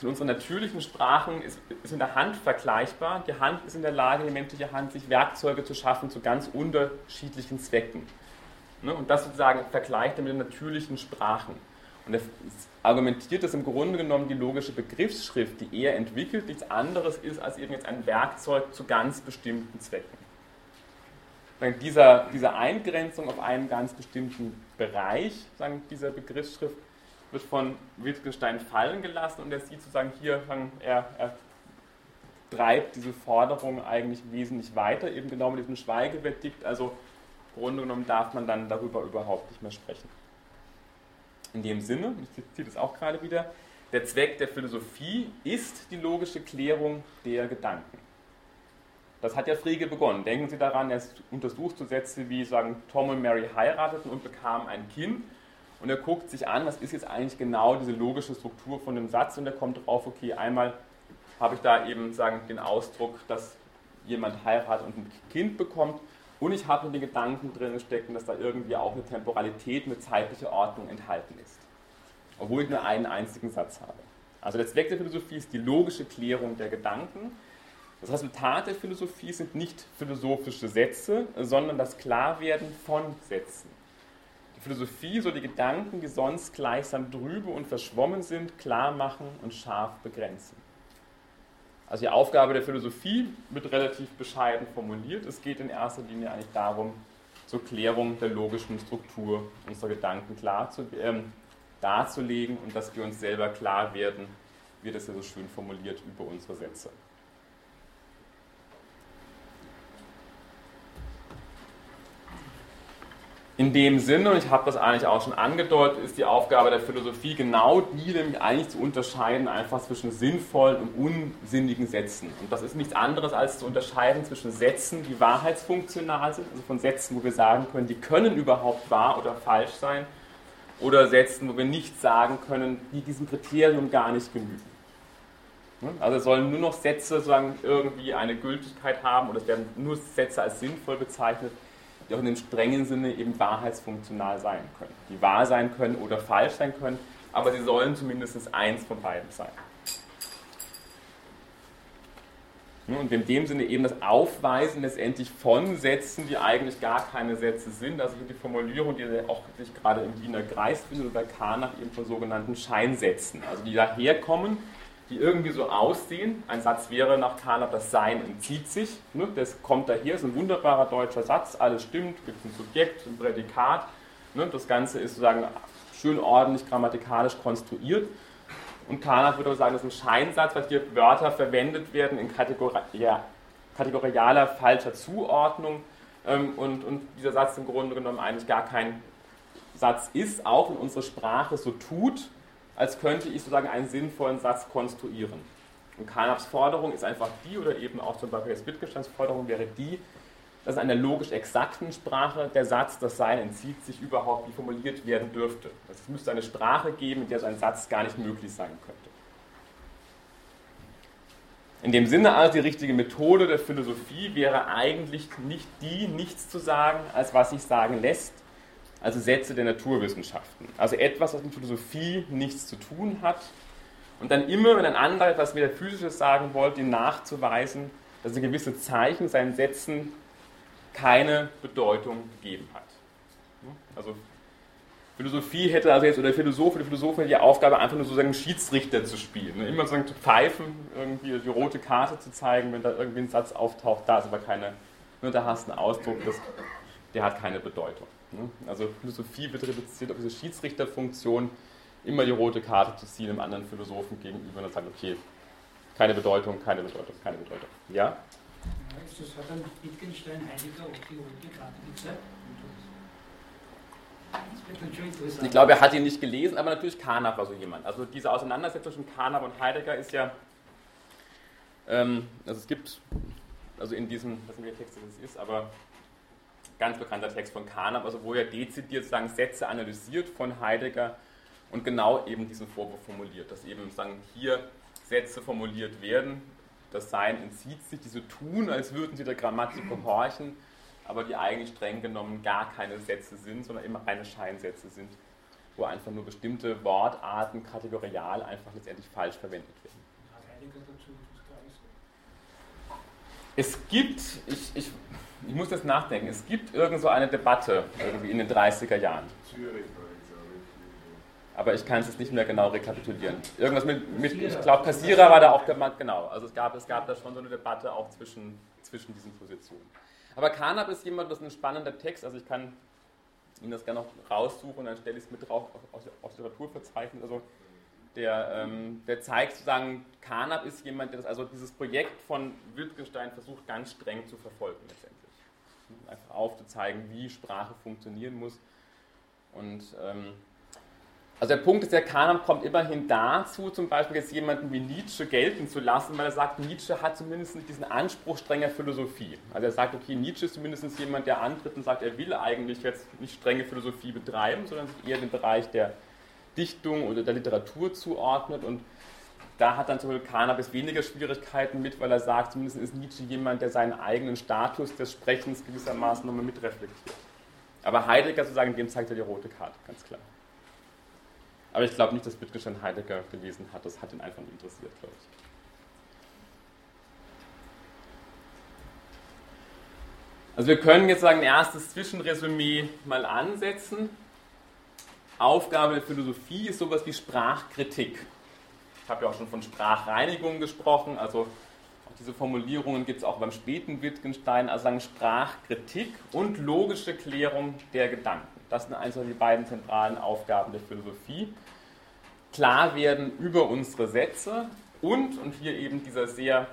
in unseren natürlichen Sprachen ist, ist in der Hand vergleichbar. Die Hand ist in der Lage, die menschliche Hand, sich Werkzeuge zu schaffen zu ganz unterschiedlichen Zwecken. Ne? Und das sozusagen vergleicht er mit den natürlichen Sprachen. Und er argumentiert, dass im Grunde genommen die logische Begriffsschrift, die er entwickelt, nichts anderes ist als eben jetzt ein Werkzeug zu ganz bestimmten Zwecken. Dieser, diese Eingrenzung auf einen ganz bestimmten Bereich sagen, dieser Begriffsschrift wird von Wittgenstein fallen gelassen und er sieht sozusagen hier, er, er treibt diese Forderung eigentlich wesentlich weiter, eben genau mit diesem Schweigewettigt. Also im Grunde genommen darf man dann darüber überhaupt nicht mehr sprechen. In dem Sinne, ich zitiere das auch gerade wieder, der Zweck der Philosophie ist die logische Klärung der Gedanken. Das hat ja Frege begonnen. Denken Sie daran, er untersucht so Sätze wie sagen, Tom und Mary heirateten und bekamen ein Kind. Und er guckt sich an, was ist jetzt eigentlich genau diese logische Struktur von dem Satz und er kommt drauf, okay, einmal habe ich da eben sagen, den Ausdruck, dass jemand heiratet und ein Kind bekommt und ich habe in den Gedanken drin stecken, dass da irgendwie auch eine Temporalität, eine zeitliche Ordnung enthalten ist. Obwohl ich nur einen einzigen Satz habe. Also der Zweck der Philosophie ist die logische Klärung der Gedanken. Das Resultat der Philosophie sind nicht philosophische Sätze, sondern das Klarwerden von Sätzen. Die Philosophie soll die Gedanken, die sonst gleichsam drübe und verschwommen sind, klar machen und scharf begrenzen. Also die Aufgabe der Philosophie wird relativ bescheiden formuliert. Es geht in erster Linie eigentlich darum, zur Klärung der logischen Struktur unserer Gedanken klar zu, ähm, darzulegen und dass wir uns selber klar werden, wie das ja so schön formuliert über unsere Sätze. In dem Sinne, und ich habe das eigentlich auch schon angedeutet, ist die Aufgabe der Philosophie genau die, nämlich eigentlich zu unterscheiden einfach zwischen sinnvollen und unsinnigen Sätzen. Und das ist nichts anderes als zu unterscheiden zwischen Sätzen, die wahrheitsfunktional sind, also von Sätzen, wo wir sagen können, die können überhaupt wahr oder falsch sein, oder Sätzen, wo wir nicht sagen können, die diesem Kriterium gar nicht genügen. Also es sollen nur noch Sätze sozusagen irgendwie eine Gültigkeit haben oder es werden nur Sätze als sinnvoll bezeichnet, die auch in dem strengen Sinne eben wahrheitsfunktional sein können. Die wahr sein können oder falsch sein können, aber sie sollen zumindest eins von beiden sein. Und in dem Sinne eben das Aufweisen letztendlich von Sätzen, die eigentlich gar keine Sätze sind. Also hier die Formulierung, die auch sich gerade im Wiener Kreis findet oder bei Karnach eben von sogenannten Scheinsätzen. Also die daherkommen, die irgendwie so aussehen. Ein Satz wäre nach Karnach, das Sein entzieht sich. Ne? Das kommt daher, ist ein wunderbarer deutscher Satz, alles stimmt, gibt ein Subjekt, ein Prädikat. Ne? Das Ganze ist sozusagen schön ordentlich grammatikalisch konstruiert. Und Karnach würde sagen, das ist ein Scheinsatz, weil hier Wörter verwendet werden in Kategori ja, kategorialer falscher Zuordnung ähm, und, und dieser Satz im Grunde genommen eigentlich gar kein Satz ist, auch in unserer Sprache so tut, als könnte ich sozusagen einen sinnvollen Satz konstruieren. Und Karnachs Forderung ist einfach die, oder eben auch zum Beispiel jetzt Wittgensteins Forderung wäre die, dass in einer logisch exakten Sprache der Satz, das Sein entzieht sich überhaupt, wie formuliert werden dürfte. Also es müsste eine Sprache geben, in der so ein Satz gar nicht möglich sein könnte. In dem Sinne also die richtige Methode der Philosophie wäre eigentlich nicht die, nichts zu sagen, als was sich sagen lässt, also Sätze der Naturwissenschaften. Also etwas, was mit Philosophie nichts zu tun hat. Und dann immer, wenn ein anderer etwas Metaphysisches sagen wollte, ihm nachzuweisen, dass er gewisse Zeichen seinen Sätzen keine Bedeutung gegeben hat. Also Philosophie hätte also jetzt, oder Philosoph oder Philosophen die Aufgabe, einfach nur sozusagen Schiedsrichter zu spielen. Ne? Immer sozusagen zu pfeifen, irgendwie die rote Karte zu zeigen, wenn da irgendwie ein Satz auftaucht, da ist aber keine, nur da hast du einen Ausdruck, das, der hat keine Bedeutung. Ne? Also Philosophie wird reduziert auf diese Schiedsrichterfunktion, immer die rote Karte zu ziehen, einem anderen Philosophen gegenüber und dann sagen, okay, keine Bedeutung, keine Bedeutung, keine Bedeutung. Ja? Das hat dann Wittgenstein Heidegger auch die rote Karte gezeigt. Ich glaube, er hat ihn nicht gelesen, aber natürlich Karnap war so jemand. Also diese Auseinandersetzung zwischen Karnap und Heidegger ist ja, ähm, also es gibt, also in diesem, ich weiß nicht, welcher Text das ist, aber ganz bekannter Text von Karnap, also wo er dezidiert sagen Sätze analysiert von Heidegger und genau eben diesen Vorwurf formuliert, dass eben sagen hier Sätze formuliert werden, das Sein entzieht sich, die so tun, als würden sie der Grammatik gehorchen, aber die eigentlich streng genommen gar keine Sätze sind, sondern immer reine Scheinsätze sind, wo einfach nur bestimmte Wortarten kategorial einfach letztendlich falsch verwendet werden. Es gibt, ich, ich, ich muss das nachdenken, es gibt irgend so eine Debatte irgendwie in den 30er Jahren. Aber ich kann es jetzt nicht mehr genau rekapitulieren. Irgendwas mit, mit ich glaube, Kassierer war da auch gemeint, genau. Also es gab, es gab da schon so eine Debatte auch zwischen, zwischen diesen Positionen. Aber Carnap ist jemand, das ist ein spannender Text, also ich kann Ihnen das gerne noch raussuchen und dann stelle ich es mit drauf aus, aus Literaturverzeichnis. Also der, ähm, der zeigt sozusagen, Carnap ist jemand, der das, also dieses Projekt von Wittgenstein versucht ganz streng zu verfolgen letztendlich. Einfach aufzuzeigen, wie Sprache funktionieren muss. Und ähm, also der Punkt ist, der Kanon kommt immerhin dazu, zum Beispiel jetzt jemanden wie Nietzsche gelten zu lassen, weil er sagt, Nietzsche hat zumindest diesen Anspruch strenger Philosophie. Also er sagt, okay, Nietzsche ist zumindest jemand, der antritt und sagt, er will eigentlich jetzt nicht strenge Philosophie betreiben, sondern sich eher den Bereich der Dichtung oder der Literatur zuordnet und da hat dann zum Beispiel Cannabis weniger Schwierigkeiten mit, weil er sagt, zumindest ist Nietzsche jemand, der seinen eigenen Status des Sprechens gewissermaßen nochmal mitreflektiert. Aber Heidegger sozusagen, dem zeigt er die rote Karte, ganz klar. Aber ich glaube nicht, dass Wittgenstein Heidegger gelesen hat. Das hat ihn einfach nicht interessiert, glaube ich. Also wir können jetzt sagen, ein erstes Zwischenresümee mal ansetzen. Aufgabe der Philosophie ist sowas wie Sprachkritik. Ich habe ja auch schon von Sprachreinigung gesprochen, also diese Formulierungen gibt es auch beim späten Wittgenstein, also sagen Sprachkritik und logische Klärung der Gedanken. Das sind also die beiden zentralen Aufgaben der Philosophie. Klar werden über unsere Sätze und, und hier eben dieser sehr,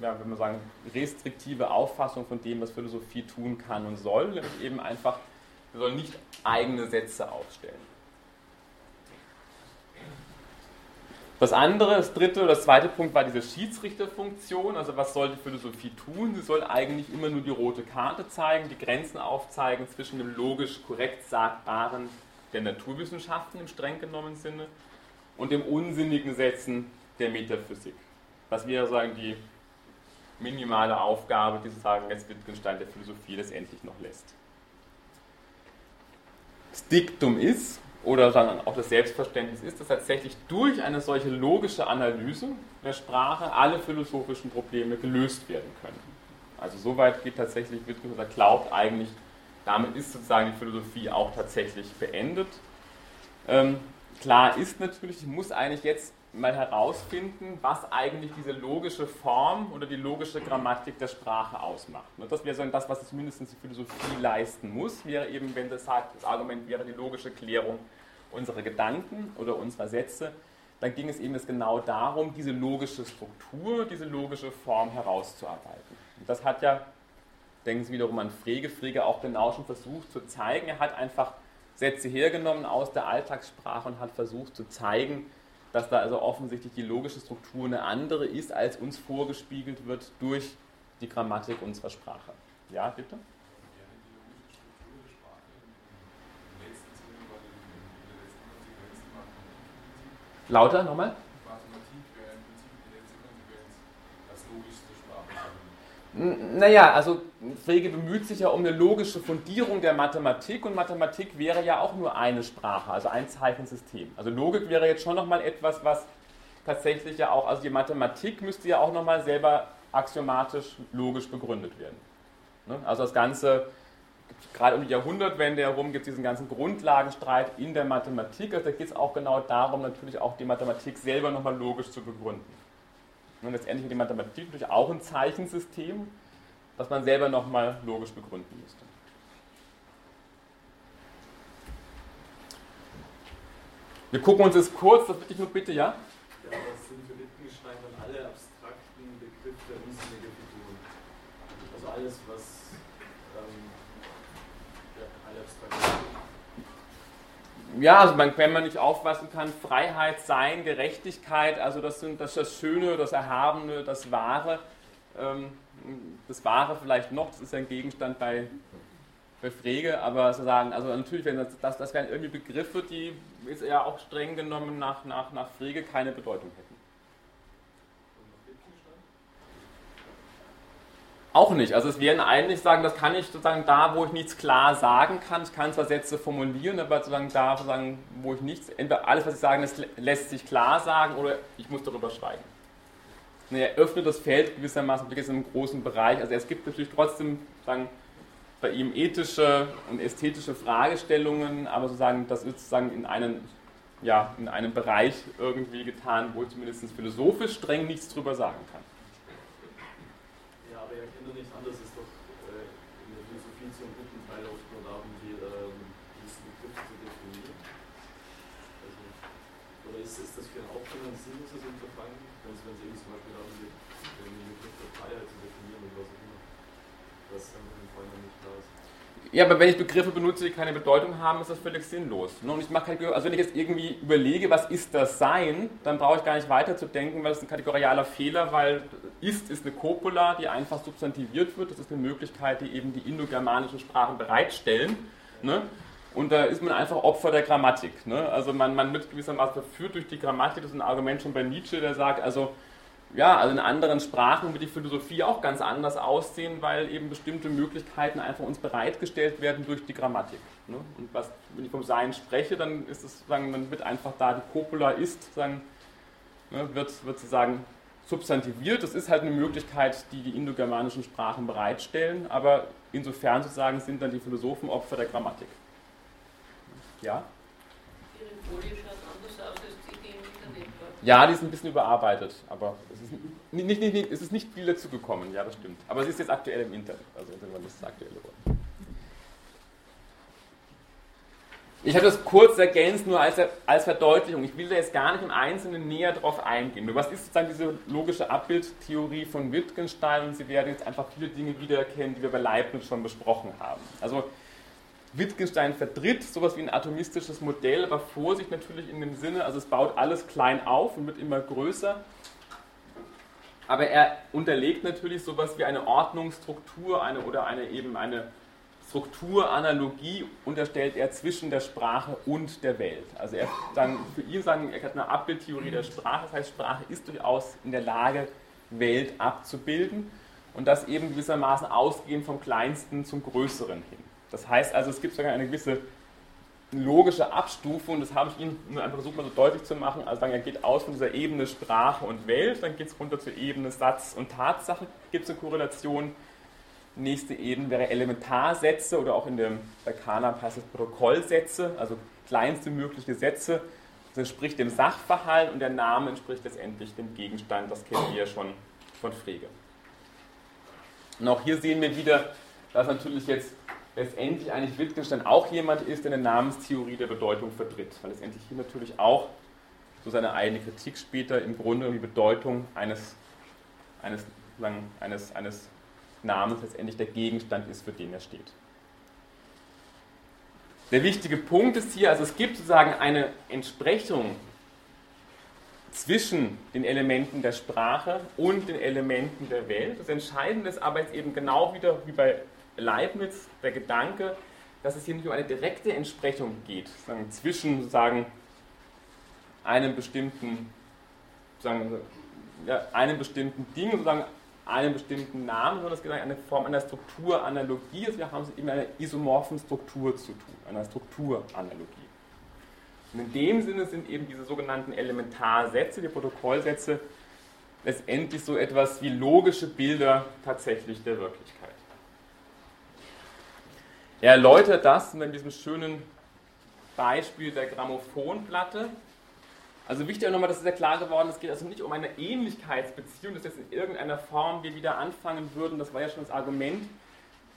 ja, wenn man sagen, restriktive Auffassung von dem, was Philosophie tun kann und soll, nämlich eben einfach, wir sollen nicht eigene Sätze aufstellen. Das andere, das dritte oder das zweite Punkt war diese Schiedsrichterfunktion. Also was soll die Philosophie tun? Sie soll eigentlich immer nur die rote Karte zeigen, die Grenzen aufzeigen zwischen dem logisch korrekt Sagbaren der Naturwissenschaften im streng genommenen Sinne und dem unsinnigen Sätzen der Metaphysik. Das wäre sagen die minimale Aufgabe, die sozusagen jetzt Wittgenstein der Philosophie letztendlich noch lässt. Das Diktum ist, oder sagen auch das Selbstverständnis ist, dass tatsächlich durch eine solche logische Analyse der Sprache alle philosophischen Probleme gelöst werden können. Also soweit geht tatsächlich Wittgenstein, glaubt eigentlich, damit ist sozusagen die Philosophie auch tatsächlich beendet. Ähm, klar ist natürlich, ich muss eigentlich jetzt mal herausfinden, was eigentlich diese logische Form oder die logische Grammatik der Sprache ausmacht. Das wäre so das, was zumindest die Philosophie leisten muss, wäre eben, wenn das sagt, das Argument wäre die logische Klärung unserer Gedanken oder unserer Sätze, dann ging es eben jetzt genau darum, diese logische Struktur, diese logische Form herauszuarbeiten. Und das hat ja, denken Sie wiederum an Frege, Frege auch genau schon versucht zu zeigen. Er hat einfach Sätze hergenommen aus der Alltagssprache und hat versucht zu zeigen, dass da also offensichtlich die logische Struktur eine andere ist, als uns vorgespiegelt wird durch die Grammatik unserer Sprache. Ja, bitte? Lauter nochmal? Naja, also Frege bemüht sich ja um eine logische Fundierung der Mathematik und Mathematik wäre ja auch nur eine Sprache, also ein Zeichensystem. Also Logik wäre jetzt schon nochmal etwas, was tatsächlich ja auch, also die Mathematik müsste ja auch nochmal selber axiomatisch logisch begründet werden. Ne? Also das Ganze, gerade um die Jahrhundertwende herum gibt es diesen ganzen Grundlagenstreit in der Mathematik. Also da geht es auch genau darum, natürlich auch die Mathematik selber nochmal logisch zu begründen. Und letztendlich hat die Mathematik natürlich auch ein Zeichensystem, das man selber nochmal logisch begründen müsste. Wir gucken uns das kurz, das bitte ich nur bitte, ja? Ja, was sind für Wittgenstein dann alle abstrakten Begriffe Figuren? Also alles, was ähm, ja, alle abstrakten ja, also man, wenn man nicht aufpassen kann, Freiheit, Sein, Gerechtigkeit, also das sind das, das Schöne, das Erhabene, das Wahre. Ähm, das Wahre vielleicht noch, das ist ein Gegenstand bei, bei Frege, aber sozusagen, also natürlich, wenn das, das, das wären irgendwie Begriffe, die jetzt ja auch streng genommen nach, nach, nach Frege keine Bedeutung hätten. Auch nicht. Also es wären eigentlich sagen, das kann ich sozusagen da, wo ich nichts klar sagen kann. Ich kann zwar Sätze formulieren, aber sozusagen da, sozusagen, wo ich nichts, entweder alles, was ich sage, das lässt sich klar sagen oder ich muss darüber schweigen. Er öffnet das Feld gewissermaßen wirklich in einem großen Bereich. Also es gibt natürlich trotzdem sagen, bei ihm ethische und ästhetische Fragestellungen, aber sozusagen das wird sozusagen in einem, ja, in einem Bereich irgendwie getan, wo ich zumindest philosophisch streng nichts drüber sagen kann. Ja, aber wenn ich Begriffe benutze, die keine Bedeutung haben, ist das völlig sinnlos. Ne? Und ich mache also wenn ich jetzt irgendwie überlege, was ist das Sein, dann brauche ich gar nicht weiter zu denken, weil das ist ein kategorialer Fehler, weil ist ist eine Copula, die einfach substantiviert wird. Das ist eine Möglichkeit, die eben die indogermanischen Sprachen bereitstellen. Ne? Und da ist man einfach Opfer der Grammatik. Ne? Also man, man wird gewissermaßen verführt durch die Grammatik. Das ist ein Argument schon bei Nietzsche, der sagt, also ja, also in anderen Sprachen wird die Philosophie auch ganz anders aussehen, weil eben bestimmte Möglichkeiten einfach uns bereitgestellt werden durch die Grammatik. Ne? Und was, wenn ich vom Sein spreche, dann ist es sozusagen, dann wird einfach da die Copula ist, sozusagen, ne, wird, wird sozusagen substantiviert. Das ist halt eine Möglichkeit, die die indogermanischen Sprachen bereitstellen, aber insofern sozusagen sind dann die Philosophen Opfer der Grammatik. Ja? Ja, die ist ein bisschen überarbeitet, aber es ist nicht, nicht, nicht, es ist nicht viel dazugekommen, ja, das stimmt. Aber sie ist jetzt aktuell im Internet, also irgendwann ist das aktuelle Wort. Ich habe das kurz ergänzt, nur als, als Verdeutlichung. Ich will da jetzt gar nicht im Einzelnen näher drauf eingehen. Nur was ist sozusagen diese logische Abbildtheorie von Wittgenstein? Und Sie werden jetzt einfach viele Dinge wiedererkennen, die wir bei Leibniz schon besprochen haben. Also Wittgenstein vertritt sowas wie ein atomistisches Modell, aber Vorsicht natürlich in dem Sinne, also es baut alles klein auf und wird immer größer. Aber er unterlegt natürlich sowas wie eine Ordnungsstruktur eine, oder eine eben eine Strukturanalogie unterstellt er zwischen der Sprache und der Welt. Also er dann für ihn sagen, er hat eine Abbildtheorie der Sprache, das heißt, Sprache ist durchaus in der Lage, Welt abzubilden und das eben gewissermaßen ausgehend vom Kleinsten zum Größeren hin. Das heißt also, es gibt sogar eine gewisse logische Abstufung, das habe ich Ihnen nur einfach versucht mal so deutlich zu machen. Also er geht aus von dieser Ebene Sprache und Welt, dann geht es runter zur Ebene Satz und Tatsache, gibt es eine Korrelation nächste Ebene wäre Elementarsätze oder auch in dem, bei Kanab heißt es Protokollsätze, also kleinste mögliche Sätze. Das entspricht dem Sachverhalt und der Name entspricht letztendlich dem Gegenstand. Das kennen wir ja schon von Frege. Und auch hier sehen wir wieder, dass natürlich jetzt letztendlich eigentlich Wittgenstein auch jemand ist, der eine Namenstheorie der Bedeutung vertritt. Weil letztendlich hier natürlich auch so seine eigene Kritik später im Grunde um die Bedeutung eines, eines, eines, eines Namens letztendlich der Gegenstand ist, für den er steht. Der wichtige Punkt ist hier, also es gibt sozusagen eine Entsprechung zwischen den Elementen der Sprache und den Elementen der Welt. Das Entscheidende ist aber jetzt eben genau wieder wie bei Leibniz der Gedanke, dass es hier nicht um eine direkte Entsprechung geht, sozusagen zwischen sozusagen einem bestimmten, sozusagen, ja, einem bestimmten Ding, sozusagen einem bestimmten Namen, sondern es geht eine Form einer Strukturanalogie. Also wir haben es eben mit einer isomorphen Struktur zu tun, einer Strukturanalogie. Und in dem Sinne sind eben diese sogenannten Elementarsätze, die Protokollsätze, letztendlich so etwas wie logische Bilder tatsächlich der Wirklichkeit. Er erläutert das in diesem schönen Beispiel der Grammophonplatte. Also wichtig auch nochmal, dass es sehr klar geworden ist, es geht also nicht um eine Ähnlichkeitsbeziehung, dass jetzt in irgendeiner Form wir wieder anfangen würden, das war ja schon das Argument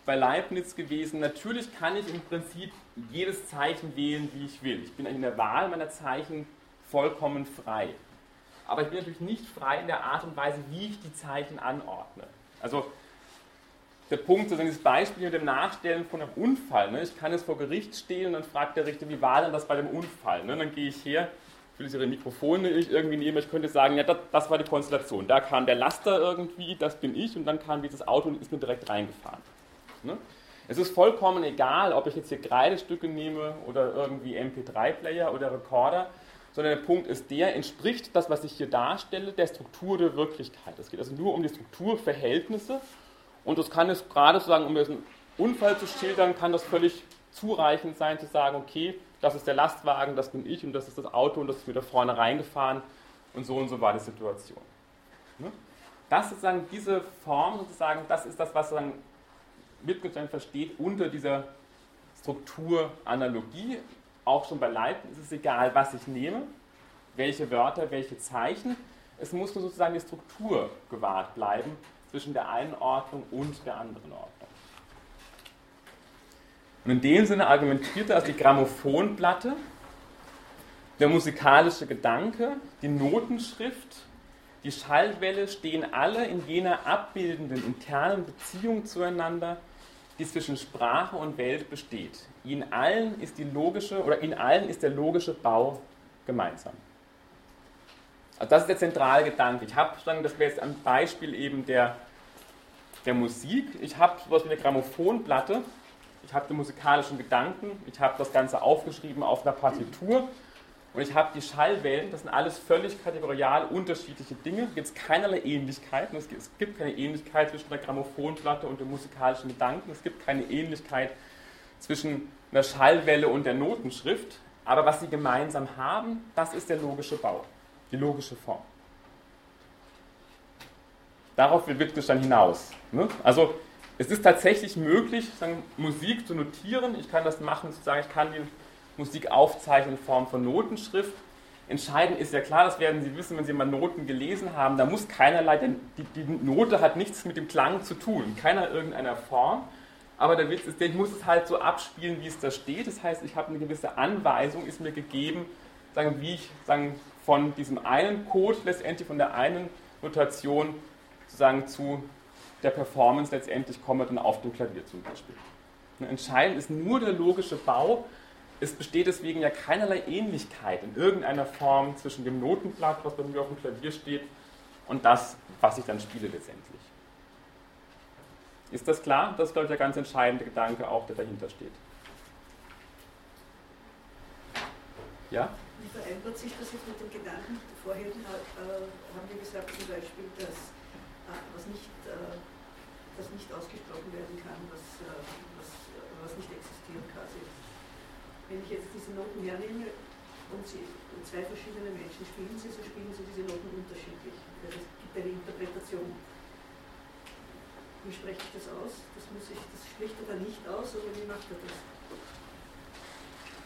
bei Leibniz gewesen. Natürlich kann ich im Prinzip jedes Zeichen wählen, wie ich will. Ich bin in der Wahl meiner Zeichen vollkommen frei. Aber ich bin natürlich nicht frei in der Art und Weise, wie ich die Zeichen anordne. Also der Punkt, sozusagen dieses Beispiel mit dem Nachstellen von einem Unfall. Ne? Ich kann jetzt vor Gericht stehen und dann fragt der Richter, wie war denn das bei dem Unfall? Ne? Dann gehe ich her, ich will Ihre Mikrofone nicht irgendwie nehmen, ich könnte sagen, ja, das, das, war die Konstellation. Da kam der Laster irgendwie, das bin ich, und dann kam dieses Auto und ist mir direkt reingefahren. Ne? Es ist vollkommen egal, ob ich jetzt hier Kreidestücke nehme oder irgendwie MP3-Player oder Recorder, sondern der Punkt ist der, entspricht das, was ich hier darstelle, der Struktur der Wirklichkeit. Es geht also nur um die Strukturverhältnisse und das kann es gerade sozusagen, um diesen Unfall zu schildern, kann das völlig zureichend sein, zu sagen, okay, das ist der Lastwagen, das bin ich und das ist das Auto und das ist da vorne reingefahren und so und so war die Situation. Ne? Das sozusagen, diese Form sozusagen, das ist das, was sozusagen Wittgenstein versteht unter dieser Strukturanalogie. Auch schon bei Leibniz ist es egal, was ich nehme, welche Wörter, welche Zeichen. Es muss nur sozusagen die Struktur gewahrt bleiben zwischen der einen Ordnung und der anderen Ordnung. Und in dem Sinne argumentiert er also die Grammophonplatte, der musikalische Gedanke, die Notenschrift, die Schallwelle stehen alle in jener abbildenden internen Beziehung zueinander, die zwischen Sprache und Welt besteht. In allen ist die logische oder in allen ist der logische Bau gemeinsam. Also das ist der zentrale Gedanke. Ich habe verstanden, das wäre jetzt ein Beispiel eben der, der Musik. Ich habe sowas wie eine Grammophonplatte. Ich habe den musikalischen Gedanken, ich habe das Ganze aufgeschrieben auf einer Partitur. Und ich habe die Schallwellen, das sind alles völlig kategorial unterschiedliche Dinge. Es gibt keinerlei Ähnlichkeiten, es gibt keine Ähnlichkeit zwischen der Grammophonplatte und dem musikalischen Gedanken, es gibt keine Ähnlichkeit zwischen einer Schallwelle und der Notenschrift, aber was sie gemeinsam haben, das ist der logische Bau, die logische Form. Darauf will Wittgenstein hinaus. Ne? Also es ist tatsächlich möglich, Musik zu notieren. Ich kann das machen, sozusagen, ich kann die Musik aufzeichnen in Form von Notenschrift. Entscheidend ist ja klar, das werden Sie wissen, wenn Sie mal Noten gelesen haben, da muss keinerlei, denn die, die Note hat nichts mit dem Klang zu tun, keiner irgendeiner Form. Aber der Witz ist, ich muss es halt so abspielen, wie es da steht. Das heißt, ich habe eine gewisse Anweisung, ist mir gegeben, sagen, wie ich sagen, von diesem einen Code letztendlich, von der einen Notation sozusagen zu der Performance letztendlich komme, dann auf dem Klavier zum Beispiel. Entscheidend ist nur der logische Bau. Es besteht deswegen ja keinerlei Ähnlichkeit in irgendeiner Form zwischen dem Notenblatt, was bei mir auf dem Klavier steht, und das, was ich dann spiele letztendlich. Ist das klar? Das ist, glaube ich, der ganz entscheidende Gedanke auch, der dahinter steht. Ja? Wie vereinbart sich das jetzt mit dem Gedanken? Vorhin äh, haben wir gesagt zum Beispiel, dass äh, was, nicht, äh, was nicht ausgesprochen werden kann, was, äh, was, was nicht existiert quasi. Wenn ich jetzt diese Noten hernehme und, sie, und zwei verschiedene Menschen spielen sie, so spielen sie diese Noten unterschiedlich. Also es gibt eine Interpretation. Wie spreche ich das aus? Das, muss ich, das spricht er dann nicht aus oder wie macht er das?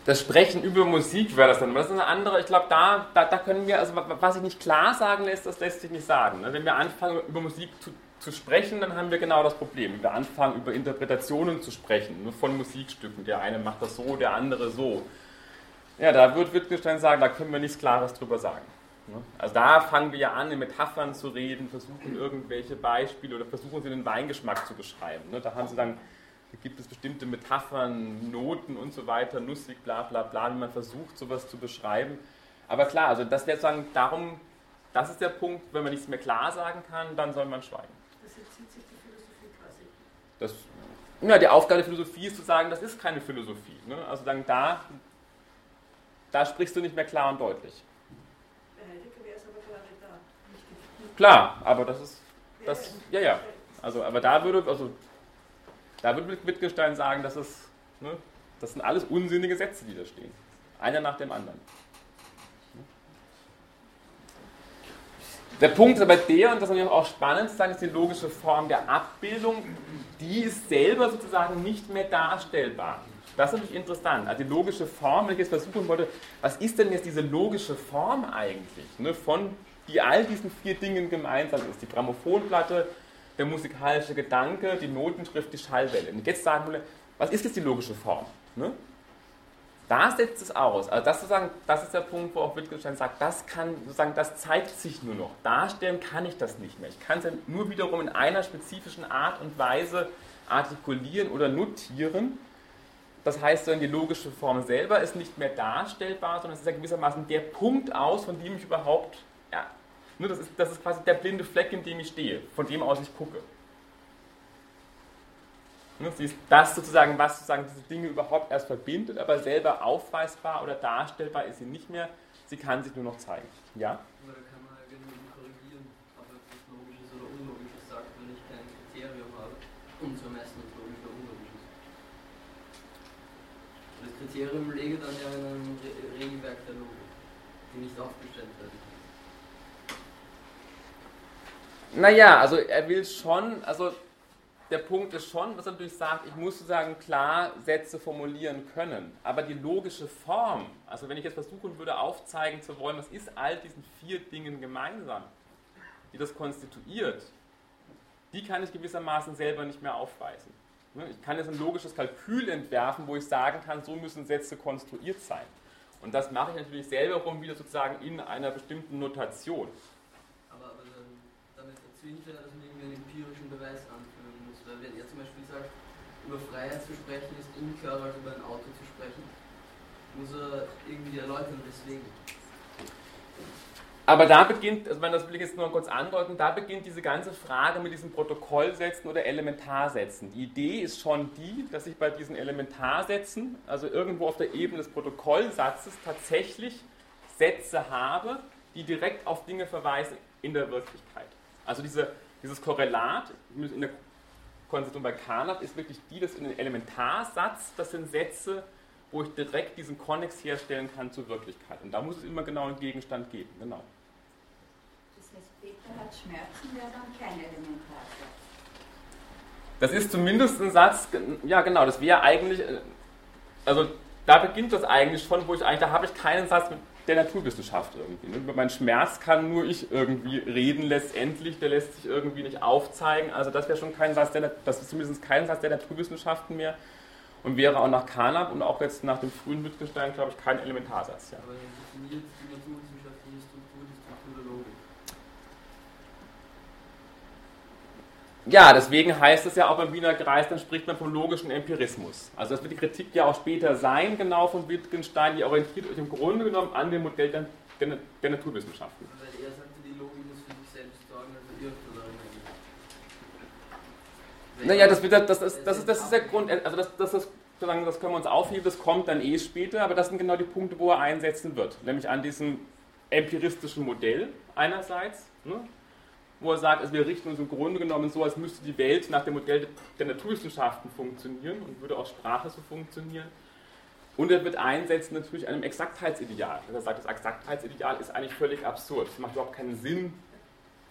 Das Sprechen über Musik wäre das dann. Das ist eine andere, ich glaube, da, da, da, können wir, also was sich nicht klar sagen lässt, das lässt sich nicht sagen. Ne? Wenn wir anfangen, über Musik zu, zu sprechen, dann haben wir genau das Problem. Wenn wir anfangen, über Interpretationen zu sprechen, nur von Musikstücken, der eine macht das so, der andere so. Ja, da wird Wittgenstein sagen, da können wir nichts Klares drüber sagen. Ne? Also da fangen wir ja an, in Metaphern zu reden, versuchen irgendwelche Beispiele oder versuchen sie den Weingeschmack zu beschreiben. Ne? Da haben sie dann da gibt es bestimmte Metaphern, Noten und so weiter, nussig, bla bla bla, wie man versucht, sowas zu beschreiben. Aber klar, also das wäre sagen, darum, das ist der Punkt, wenn man nichts mehr klar sagen kann, dann soll man schweigen. Das entzieht sich die Philosophie quasi. Das, ja, die Aufgabe der Philosophie ist zu sagen, das ist keine Philosophie. Ne? Also dann da, da sprichst du nicht mehr klar und deutlich. Bei Heidegger wäre es aber klar da. Klar, aber das ist, das, ja, ja. Also, aber da würde, also da würde Wittgenstein sagen, das, ist, ne, das sind alles unsinnige Sätze, die da stehen. Einer nach dem anderen. Der Punkt ist aber der, und das ist auch spannend zu sagen, ist die logische Form der Abbildung, die ist selber sozusagen nicht mehr darstellbar. Das ist natürlich interessant. Also die logische Form, wenn ich jetzt versuchen wollte, was ist denn jetzt diese logische Form eigentlich, ne, von die all diesen vier Dingen gemeinsam ist? Die Grammophonplatte, der musikalische Gedanke, die Notenschrift, die Schallwelle. Und jetzt sagen wir, was ist jetzt die logische Form? Ne? Da setzt es aus. Also das, sozusagen, das ist der Punkt, wo auch Wittgenstein sagt, das kann, sozusagen, das zeigt sich nur noch. Darstellen kann ich das nicht mehr. Ich kann es ja nur wiederum in einer spezifischen Art und Weise artikulieren oder notieren. Das heißt, die logische Form selber ist nicht mehr darstellbar, sondern es ist ja gewissermaßen der Punkt aus, von dem ich überhaupt ja, Ne, das, ist, das ist quasi der blinde Fleck, in dem ich stehe, von dem aus ich gucke. Ne, sie ist das sozusagen, was sozusagen diese Dinge überhaupt erst verbindet, aber selber aufweisbar oder darstellbar ist sie nicht mehr. Sie kann sich nur noch zeigen. Ja? Oder kann man irgendwie korrigieren, ob etwas Logisches oder Unlogisches sagt, wenn ich kein Kriterium habe, um zu messen, ob logisch oder unlogisch ist. Das Kriterium lege dann ja in einem Regelwerk der Logik, die nicht aufgestellt werden. Naja, also er will schon, also der Punkt ist schon, was er natürlich sagt, ich muss sozusagen klar Sätze formulieren können. Aber die logische Form, also wenn ich jetzt versuchen würde aufzeigen zu wollen, was ist all diesen vier Dingen gemeinsam, die das konstituiert, die kann ich gewissermaßen selber nicht mehr aufweisen. Ne, ich kann jetzt ein logisches Kalkül entwerfen, wo ich sagen kann, so müssen Sätze konstruiert sein. Und das mache ich natürlich selber rum wieder sozusagen in einer bestimmten Notation zwingt ja, dass man irgendwie einen empirischen Beweis anführen muss. Weil wenn er zum Beispiel sagt, über Freiheit zu sprechen ist unklarer als über ein Auto zu sprechen, muss er irgendwie erläutern, weswegen. Aber da beginnt, also das will ich jetzt nur kurz andeuten, da beginnt diese ganze Frage mit diesen Protokollsätzen oder Elementarsätzen. Die Idee ist schon die, dass ich bei diesen Elementarsätzen, also irgendwo auf der Ebene des Protokollsatzes, tatsächlich Sätze habe, die direkt auf Dinge verweisen in der Wirklichkeit. Also diese, dieses Korrelat in der Konzeption bei Carnap ist wirklich die, das in den Elementarsatz, das sind Sätze, wo ich direkt diesen Konnex herstellen kann zur Wirklichkeit. Und da muss es immer genau einen Gegenstand geben. Genau. Das heißt, Peter hat Schmerzen, wäre dann kein Elementarsatz. Das ist zumindest ein Satz, ja genau, das wäre eigentlich, äh, also da beginnt das eigentlich schon, wo ich eigentlich, da habe ich keinen Satz mit der Naturwissenschaft irgendwie. Ne? Über meinen Schmerz kann nur ich irgendwie reden letztendlich, der lässt sich irgendwie nicht aufzeigen. Also das wäre schon kein Satz, der, das ist zumindest kein Satz der Naturwissenschaften mehr und wäre auch nach Carnap und auch jetzt nach dem frühen Wittgenstein, glaube ich, kein Elementarsatz. Ja. Aber definiert die naturwissenschaftliche Struktur die Struktur der Logik. Ja, deswegen heißt es ja auch beim Wiener Kreis, dann spricht man vom logischen Empirismus. Also das wird die Kritik ja auch später sein, genau von Wittgenstein, die orientiert euch im Grunde genommen an dem Modell der, der, der Naturwissenschaften. Weil er sagte, die Logik muss für sich selbst sorgen, also irrt. Naja, das, wird, das, das, ist, das, ist, das ist der Grund, also das, das, ist, sozusagen, das können wir uns aufheben, das kommt dann eh später, aber das sind genau die Punkte, wo er einsetzen wird. Nämlich an diesem empiristischen Modell einerseits, ne, wo er sagt, also wir richten uns im Grunde genommen so, als müsste die Welt nach dem Modell der Naturwissenschaften funktionieren und würde auch Sprache so funktionieren. Und er wird einsetzen natürlich einem Exaktheitsideal. Er sagt, das Exaktheitsideal ist eigentlich völlig absurd. Es macht überhaupt keinen Sinn,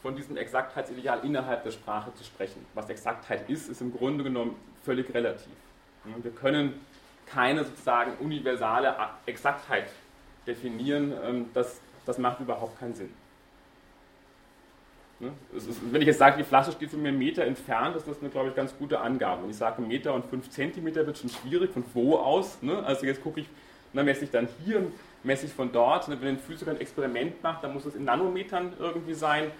von diesem Exaktheitsideal innerhalb der Sprache zu sprechen. Was Exaktheit ist, ist im Grunde genommen völlig relativ. Wir können keine sozusagen universale Exaktheit definieren. Ähm, das, das macht überhaupt keinen Sinn. Ne? Ist, wenn ich jetzt sage, die Flasche steht von mir einen Meter entfernt, ist das eine, glaube ich, ganz gute Angabe. Wenn ich sage, Meter und fünf Zentimeter wird schon schwierig, von wo aus? Ne? Also jetzt gucke ich, dann messe ich dann hier und messe ich von dort. Und wenn ein Physiker ein Experiment macht, dann muss es in Nanometern irgendwie sein.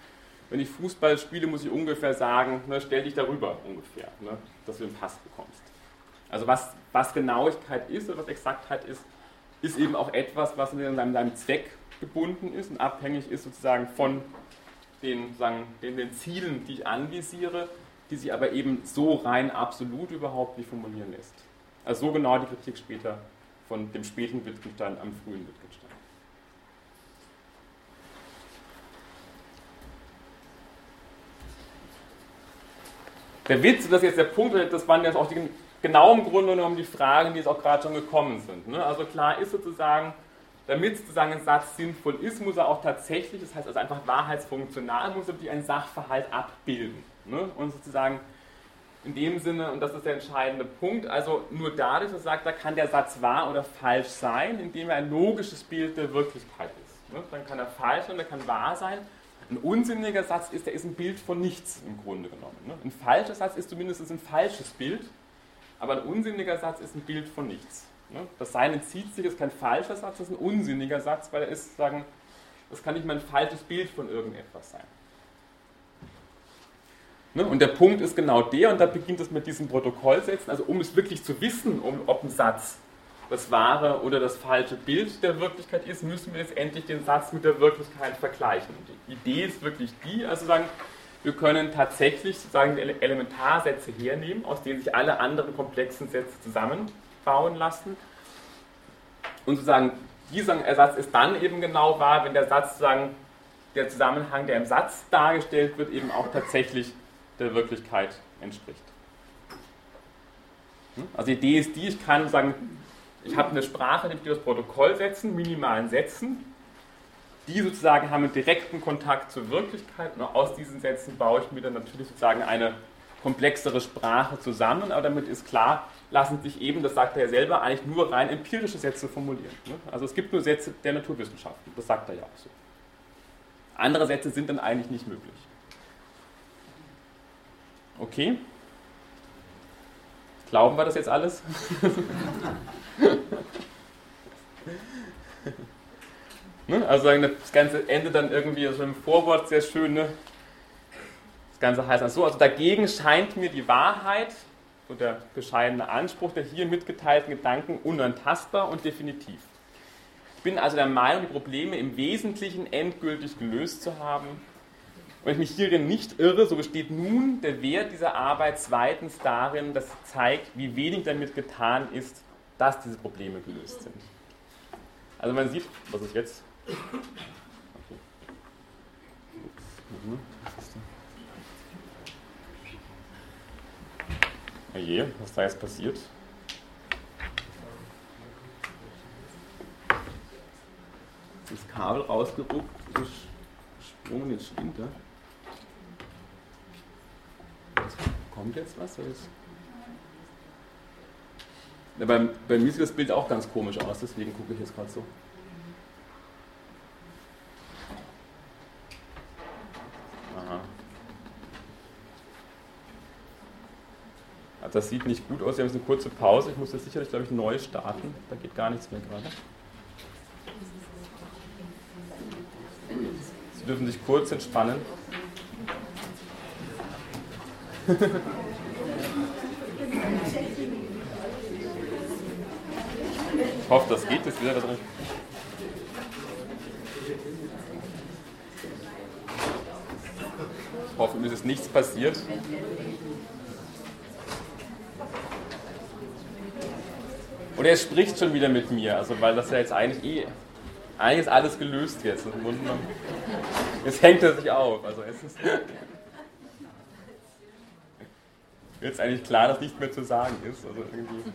Wenn ich Fußball spiele, muss ich ungefähr sagen, ne, stell dich darüber ungefähr, ne, dass du den Pass bekommst. Also was, was Genauigkeit ist oder was Exaktheit ist, ist eben auch etwas, was in deinem, deinem Zweck gebunden ist und abhängig ist sozusagen von den, sagen, den, den Zielen, die ich anvisiere, die sich aber eben so rein absolut überhaupt nicht formulieren lässt. Also so genau die Kritik später von dem späten Wittgenstein am frühen Wittgenstein. Der Witz, das ist jetzt der Punkt, das waren jetzt auch die, genau im Grunde genommen die Fragen, die jetzt auch gerade schon gekommen sind. Ne? Also klar ist sozusagen, damit sozusagen ein Satz sinnvoll ist, muss er auch tatsächlich, das heißt also einfach wahrheitsfunktional, muss er wirklich einen Sachverhalt abbilden. Ne? Und sozusagen in dem Sinne, und das ist der entscheidende Punkt, also nur dadurch, dass er sagt, da kann der Satz wahr oder falsch sein, indem er ein logisches Bild der Wirklichkeit ist. Ne? Dann kann er falsch und er kann wahr sein. Ein unsinniger Satz ist, der ist ein Bild von nichts im Grunde genommen. Ne? Ein falscher Satz ist zumindest ein falsches Bild, aber ein unsinniger Satz ist ein Bild von nichts. Ne? Das Sein entzieht sich, ist kein falscher Satz, das ist ein unsinniger Satz, weil er ist, sagen, das kann nicht mal ein falsches Bild von irgendetwas sein. Ne? Und der Punkt ist genau der, und da beginnt es mit diesem Protokollsätzen, also um es wirklich zu wissen, um, ob ein Satz das wahre oder das falsche Bild der Wirklichkeit ist, müssen wir letztendlich den Satz mit der Wirklichkeit vergleichen. Und die Idee ist wirklich die, also sagen, wir können tatsächlich sozusagen Elementarsätze hernehmen, aus denen sich alle anderen komplexen Sätze zusammenbauen lassen. Und sozusagen, dieser Ersatz ist dann eben genau wahr, wenn der Satz sozusagen, der Zusammenhang, der im Satz dargestellt wird, eben auch tatsächlich der Wirklichkeit entspricht. Hm? Also die Idee ist die, ich kann sagen, ich habe eine Sprache, die das Protokoll setzen, minimalen Sätzen. Die sozusagen haben einen direkten Kontakt zur Wirklichkeit und aus diesen Sätzen baue ich mir dann natürlich sozusagen eine komplexere Sprache zusammen, aber damit ist klar, lassen sich eben, das sagt er ja selber, eigentlich nur rein empirische Sätze formulieren. Ne? Also es gibt nur Sätze der Naturwissenschaften, das sagt er ja auch so. Andere Sätze sind dann eigentlich nicht möglich. Okay? Glauben wir das jetzt alles? <laughs> ne? Also das Ganze endet dann irgendwie so im Vorwort sehr schön. Ne? Das Ganze heißt dann so, also dagegen scheint mir die Wahrheit und der bescheidene Anspruch der hier mitgeteilten Gedanken unantastbar und definitiv. Ich bin also der Meinung, die Probleme im Wesentlichen endgültig gelöst zu haben. Wenn ich mich hierin nicht irre, so besteht nun der Wert dieser Arbeit zweitens darin, dass sie zeigt, wie wenig damit getan ist, dass diese Probleme gelöst sind. Also man sieht, was ist jetzt? Okay. Oje, was da jetzt passiert? Das Kabel rausgeruckt, gesprungen, jetzt stimmt er. Kommt jetzt was? Ja, bei, bei mir sieht das Bild auch ganz komisch aus, deswegen gucke ich jetzt gerade so. Das sieht nicht gut aus. Wir haben jetzt eine kurze Pause. Ich muss jetzt sicherlich, glaube ich, neu starten. Da geht gar nichts mehr gerade. Sie dürfen sich kurz entspannen. Ich hoffe, das geht jetzt wieder. Ich hoffe, mir ist nichts passiert. Und er spricht schon wieder mit mir, also weil das ja jetzt eigentlich eh, eigentlich ist alles gelöst jetzt. Jetzt hängt er sich auf. Also es ist <laughs> jetzt eigentlich klar, dass nichts mehr zu sagen ist. Also irgendwie.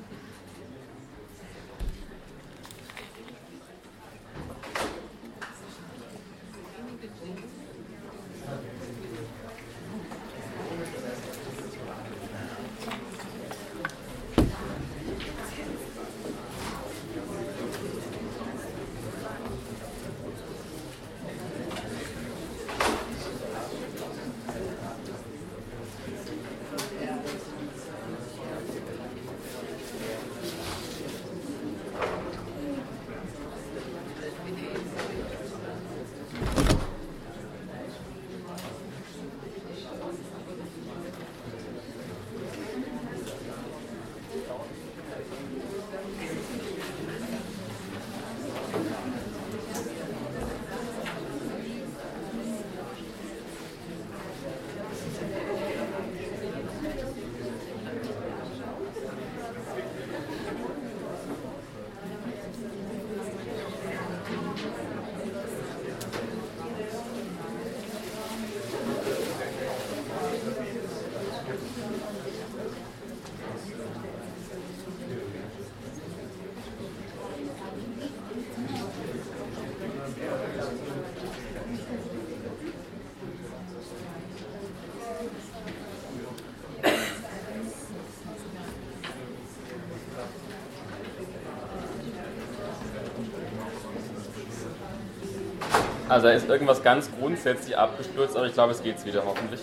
Also da ist irgendwas ganz grundsätzlich abgestürzt, aber ich glaube, es geht wieder hoffentlich.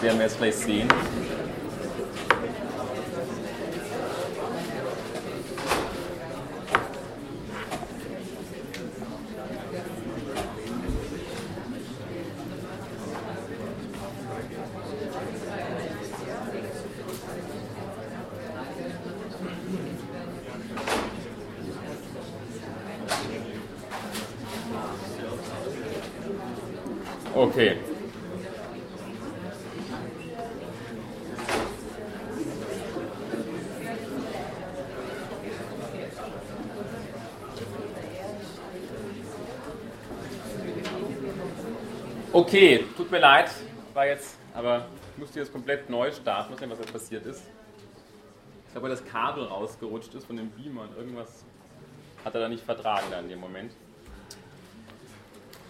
Werden wir jetzt gleich sehen. Okay. Okay, tut mir leid, war jetzt, aber ich musste jetzt komplett neu starten, was jetzt passiert ist. Ich glaube, weil das Kabel rausgerutscht ist von dem Beamer und irgendwas hat er da nicht vertragen dann in dem Moment.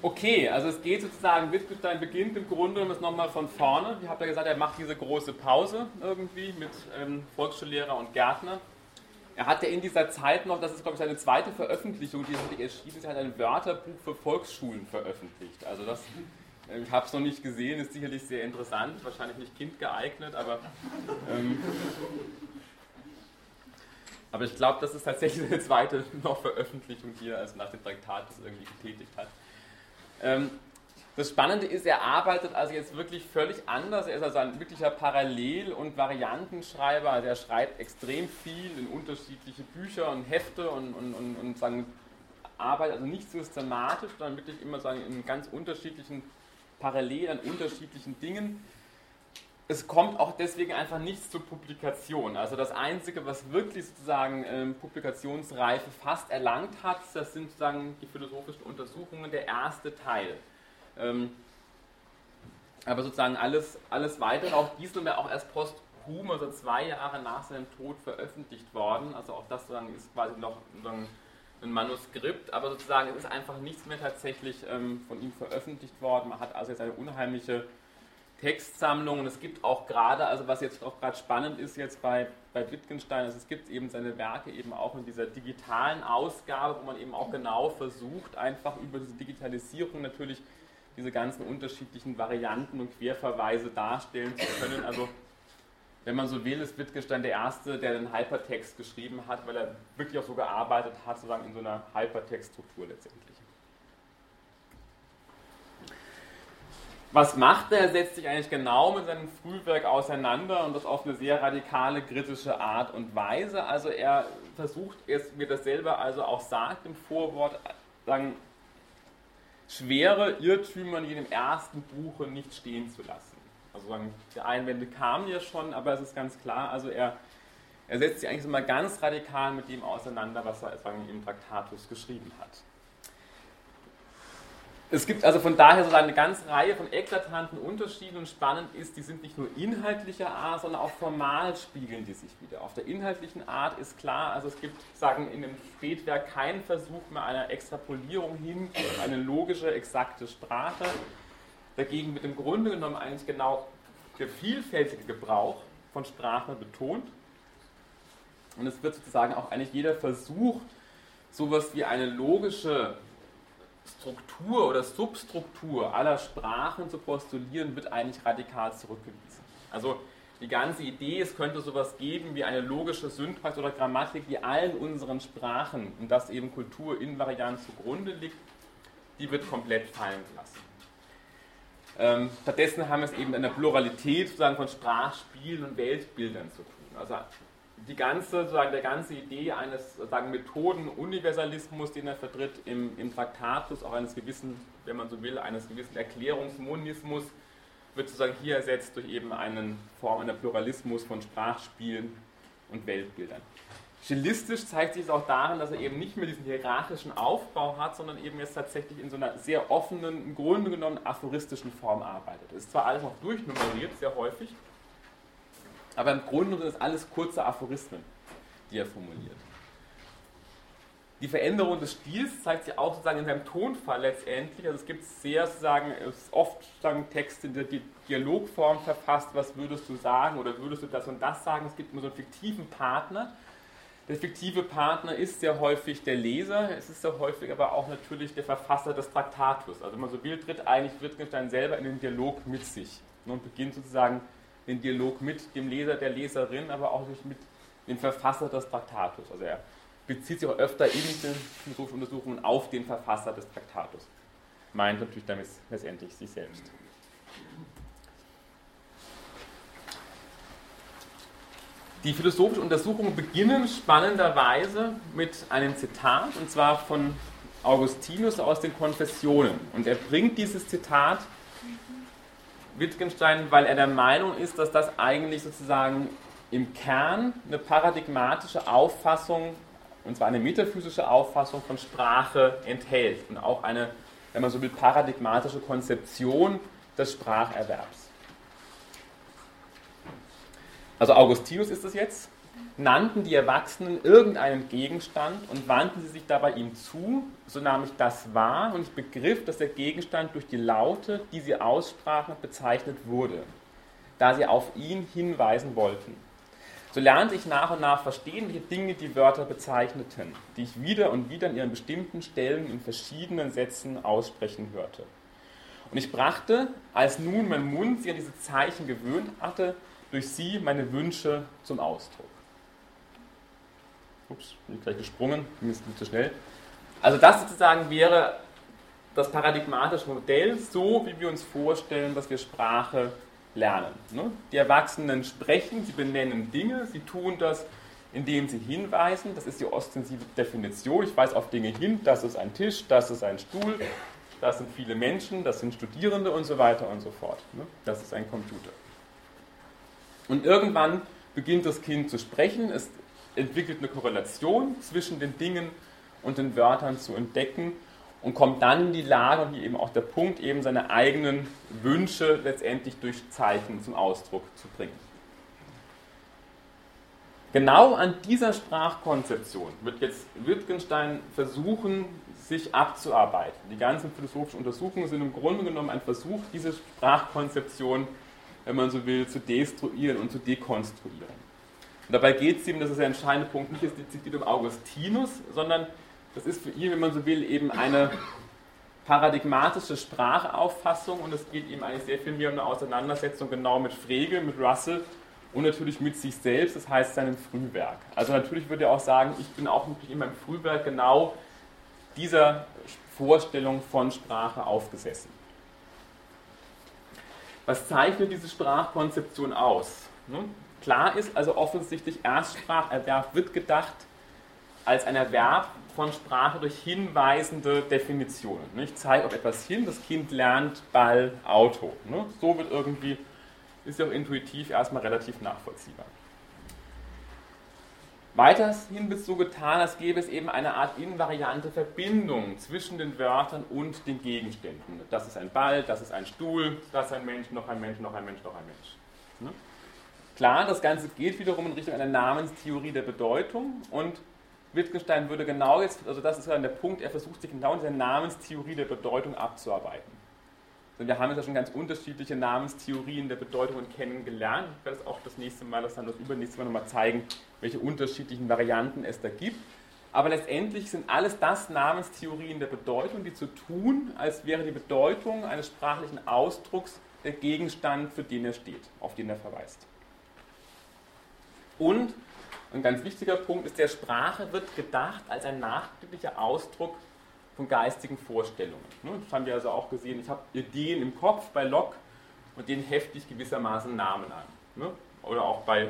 Okay, also es geht sozusagen, Wittgenstein beginnt im Grunde genommen nochmal von vorne. Ich habe ja gesagt, er macht diese große Pause irgendwie mit ähm, Volksschullehrer und Gärtner. Er hat ja in dieser Zeit noch, das ist glaube ich seine zweite Veröffentlichung, die ist erschienen ist, er hat ein Wörterbuch für Volksschulen veröffentlicht. Also das, ich habe es noch nicht gesehen, ist sicherlich sehr interessant, wahrscheinlich nicht kindgeeignet, aber ähm, aber ich glaube, das ist tatsächlich seine zweite <laughs> noch Veröffentlichung, die er also nach dem Traktat irgendwie getätigt hat. Ähm, das Spannende ist, er arbeitet also jetzt wirklich völlig anders. Er ist also ein wirklicher Parallel- und Variantenschreiber. Also er schreibt extrem viel in unterschiedliche Bücher und Hefte und, und, und, und sagen, arbeitet also nicht systematisch, sondern wirklich immer sagen, in ganz unterschiedlichen Parallelen, an unterschiedlichen Dingen. Es kommt auch deswegen einfach nichts zur Publikation. Also das Einzige, was wirklich sozusagen ähm, Publikationsreife fast erlangt hat, das sind sozusagen die philosophischen Untersuchungen, der erste Teil. Ähm, aber sozusagen alles, alles weitere, auch diesel wäre auch erst posthum, also zwei Jahre nach seinem Tod veröffentlicht worden. Also auch das sozusagen ist quasi noch ein Manuskript, aber sozusagen es ist einfach nichts mehr tatsächlich ähm, von ihm veröffentlicht worden. Man hat also jetzt eine unheimliche Textsammlung und es gibt auch gerade, also was jetzt auch gerade spannend ist jetzt bei, bei Wittgenstein, also es gibt eben seine Werke eben auch in dieser digitalen Ausgabe, wo man eben auch genau versucht, einfach über diese Digitalisierung natürlich diese ganzen unterschiedlichen Varianten und Querverweise darstellen zu können. Also wenn man so will, ist Wittgenstein der Erste, der den Hypertext geschrieben hat, weil er wirklich auch so gearbeitet hat, sozusagen in so einer Hypertextstruktur letztendlich. Was macht er? Er setzt sich eigentlich genau mit seinem Frühwerk auseinander und das auf eine sehr radikale, kritische Art und Weise. Also er versucht, es mir das selber also auch sagt im Vorwort, sagen, schwere Irrtümer in dem ersten Buche nicht stehen zu lassen. Also die Einwände kamen ja schon, aber es ist ganz klar, also er, er setzt sich eigentlich mal ganz radikal mit dem auseinander, was er sagen, im Traktatus geschrieben hat. Es gibt also von daher so eine ganze Reihe von eklatanten Unterschieden und spannend ist, die sind nicht nur inhaltlicher Art, sondern auch formal spiegeln die sich wieder. Auf der inhaltlichen Art ist klar, also es gibt, sagen in dem Spätwerk keinen Versuch mehr einer Extrapolierung hin eine logische, exakte Sprache. Dagegen wird im Grunde genommen eigentlich genau der vielfältige Gebrauch von Sprache betont. Und es wird sozusagen auch eigentlich jeder Versuch, sowas wie eine logische Struktur oder Substruktur aller Sprachen zu postulieren, wird eigentlich radikal zurückgewiesen. Also die ganze Idee, es könnte sowas geben wie eine logische Syntax oder Grammatik, die allen unseren Sprachen und das eben Kultur invariant zugrunde liegt, die wird komplett fallen gelassen. Ähm, stattdessen haben wir es eben in der Pluralität sozusagen von Sprachspielen und Weltbildern zu tun. Also die ganze, sozusagen der ganze Idee eines sozusagen Methodenuniversalismus, den er vertritt im, im Traktatus, auch eines gewissen, wenn man so will, eines gewissen Erklärungsmonismus, wird sozusagen hier ersetzt durch eben eine Form einer Pluralismus von Sprachspielen und Weltbildern. Stilistisch zeigt sich es auch darin, dass er eben nicht mehr diesen hierarchischen Aufbau hat, sondern eben jetzt tatsächlich in so einer sehr offenen, im Grunde genommen aphoristischen Form arbeitet. Es ist zwar alles noch durchnummeriert, sehr häufig, aber im Grunde sind es alles kurze Aphorismen, die er formuliert. Die Veränderung des Stils zeigt sich auch sozusagen in seinem Tonfall letztendlich. Also es gibt sehr sozusagen, oft sozusagen Texte in der Dialogform verfasst, was würdest du sagen oder würdest du das und das sagen. Es gibt immer so einen fiktiven Partner. Der fiktive Partner ist sehr häufig der Leser, es ist sehr häufig aber auch natürlich der Verfasser des Traktatus. Also wenn man so will, tritt eigentlich Wittgenstein selber in den Dialog mit sich und beginnt sozusagen den Dialog mit dem Leser, der Leserin, aber auch mit dem Verfasser des Traktatus. Also er bezieht sich auch öfter in den philosophischen Untersuchungen auf den Verfasser des Traktatus. Meint natürlich damit letztendlich sich selbst. Die philosophischen Untersuchungen beginnen spannenderweise mit einem Zitat, und zwar von Augustinus aus den Konfessionen. Und er bringt dieses Zitat Wittgenstein, weil er der Meinung ist, dass das eigentlich sozusagen im Kern eine paradigmatische Auffassung, und zwar eine metaphysische Auffassung von Sprache enthält und auch eine, wenn man so will, paradigmatische Konzeption des Spracherwerbs. Also Augustinus ist es jetzt, nannten die Erwachsenen irgendeinen Gegenstand und wandten sie sich dabei ihm zu, so nahm ich das wahr und ich begriff, dass der Gegenstand durch die Laute, die sie aussprachen, bezeichnet wurde, da sie auf ihn hinweisen wollten. So lernte ich nach und nach verstehen, welche Dinge die Wörter bezeichneten, die ich wieder und wieder an ihren bestimmten Stellen in verschiedenen Sätzen aussprechen hörte. Und ich brachte, als nun mein Mund sich an diese Zeichen gewöhnt hatte, durch sie meine Wünsche zum Ausdruck ups, bin ich gleich gesprungen, jetzt nicht zu schnell. Also das sozusagen wäre das paradigmatische Modell, so wie wir uns vorstellen, dass wir Sprache lernen. Ne? Die Erwachsenen sprechen, sie benennen Dinge, sie tun das, indem sie hinweisen. Das ist die ostensive Definition. Ich weise auf Dinge hin, das ist ein Tisch, das ist ein Stuhl, das sind viele Menschen, das sind Studierende und so weiter und so fort. Ne? Das ist ein Computer. Und irgendwann beginnt das Kind zu sprechen, es entwickelt eine Korrelation zwischen den Dingen und den Wörtern zu entdecken und kommt dann in die Lage, und hier eben auch der Punkt, eben seine eigenen Wünsche letztendlich durch Zeichen zum Ausdruck zu bringen. Genau an dieser Sprachkonzeption wird jetzt Wittgenstein versuchen, sich abzuarbeiten. Die ganzen philosophischen Untersuchungen sind im Grunde genommen ein Versuch, diese Sprachkonzeption, wenn man so will, zu destruieren und zu dekonstruieren. Und dabei geht es ihm, das ist der entscheidende Punkt, nicht dezidiert um Augustinus, sondern das ist für ihn, wenn man so will, eben eine paradigmatische Sprachauffassung und es geht ihm eigentlich sehr viel mehr um eine Auseinandersetzung genau mit Frege, mit Russell und natürlich mit sich selbst, das heißt seinem Frühwerk. Also natürlich würde er auch sagen, ich bin auch natürlich in meinem Frühwerk genau dieser Vorstellung von Sprache aufgesessen. Was zeichnet diese Sprachkonzeption aus? Klar ist also offensichtlich, Erstspracherwerb wird gedacht als ein Erwerb von Sprache durch hinweisende Definitionen. Ich zeige auf etwas hin, das Kind lernt Ball, Auto. Ne? So wird irgendwie, ist ja auch intuitiv erstmal relativ nachvollziehbar. Weiterhin wird so getan, als gäbe es eben eine Art invariante Verbindung zwischen den Wörtern und den Gegenständen. Das ist ein Ball, das ist ein Stuhl, das ist ein Mensch, noch ein Mensch, noch ein Mensch, noch ein Mensch. Ne? Klar, das Ganze geht wiederum in Richtung einer Namenstheorie der Bedeutung und Wittgenstein würde genau jetzt, also das ist dann der Punkt, er versucht sich genau in dieser Namenstheorie der Bedeutung abzuarbeiten. Also wir haben jetzt ja schon ganz unterschiedliche Namenstheorien der Bedeutung kennengelernt. Ich werde das auch das nächste Mal, das dann das übernächste Mal nochmal zeigen, welche unterschiedlichen Varianten es da gibt. Aber letztendlich sind alles das Namenstheorien der Bedeutung, die zu tun, als wäre die Bedeutung eines sprachlichen Ausdrucks der Gegenstand, für den er steht, auf den er verweist. Und ein ganz wichtiger Punkt ist, der Sprache wird gedacht als ein nachdrücklicher Ausdruck von geistigen Vorstellungen. Ne, das haben wir also auch gesehen. Ich habe Ideen im Kopf bei Locke und denen hefte ich gewissermaßen Namen an. Ne? Oder auch bei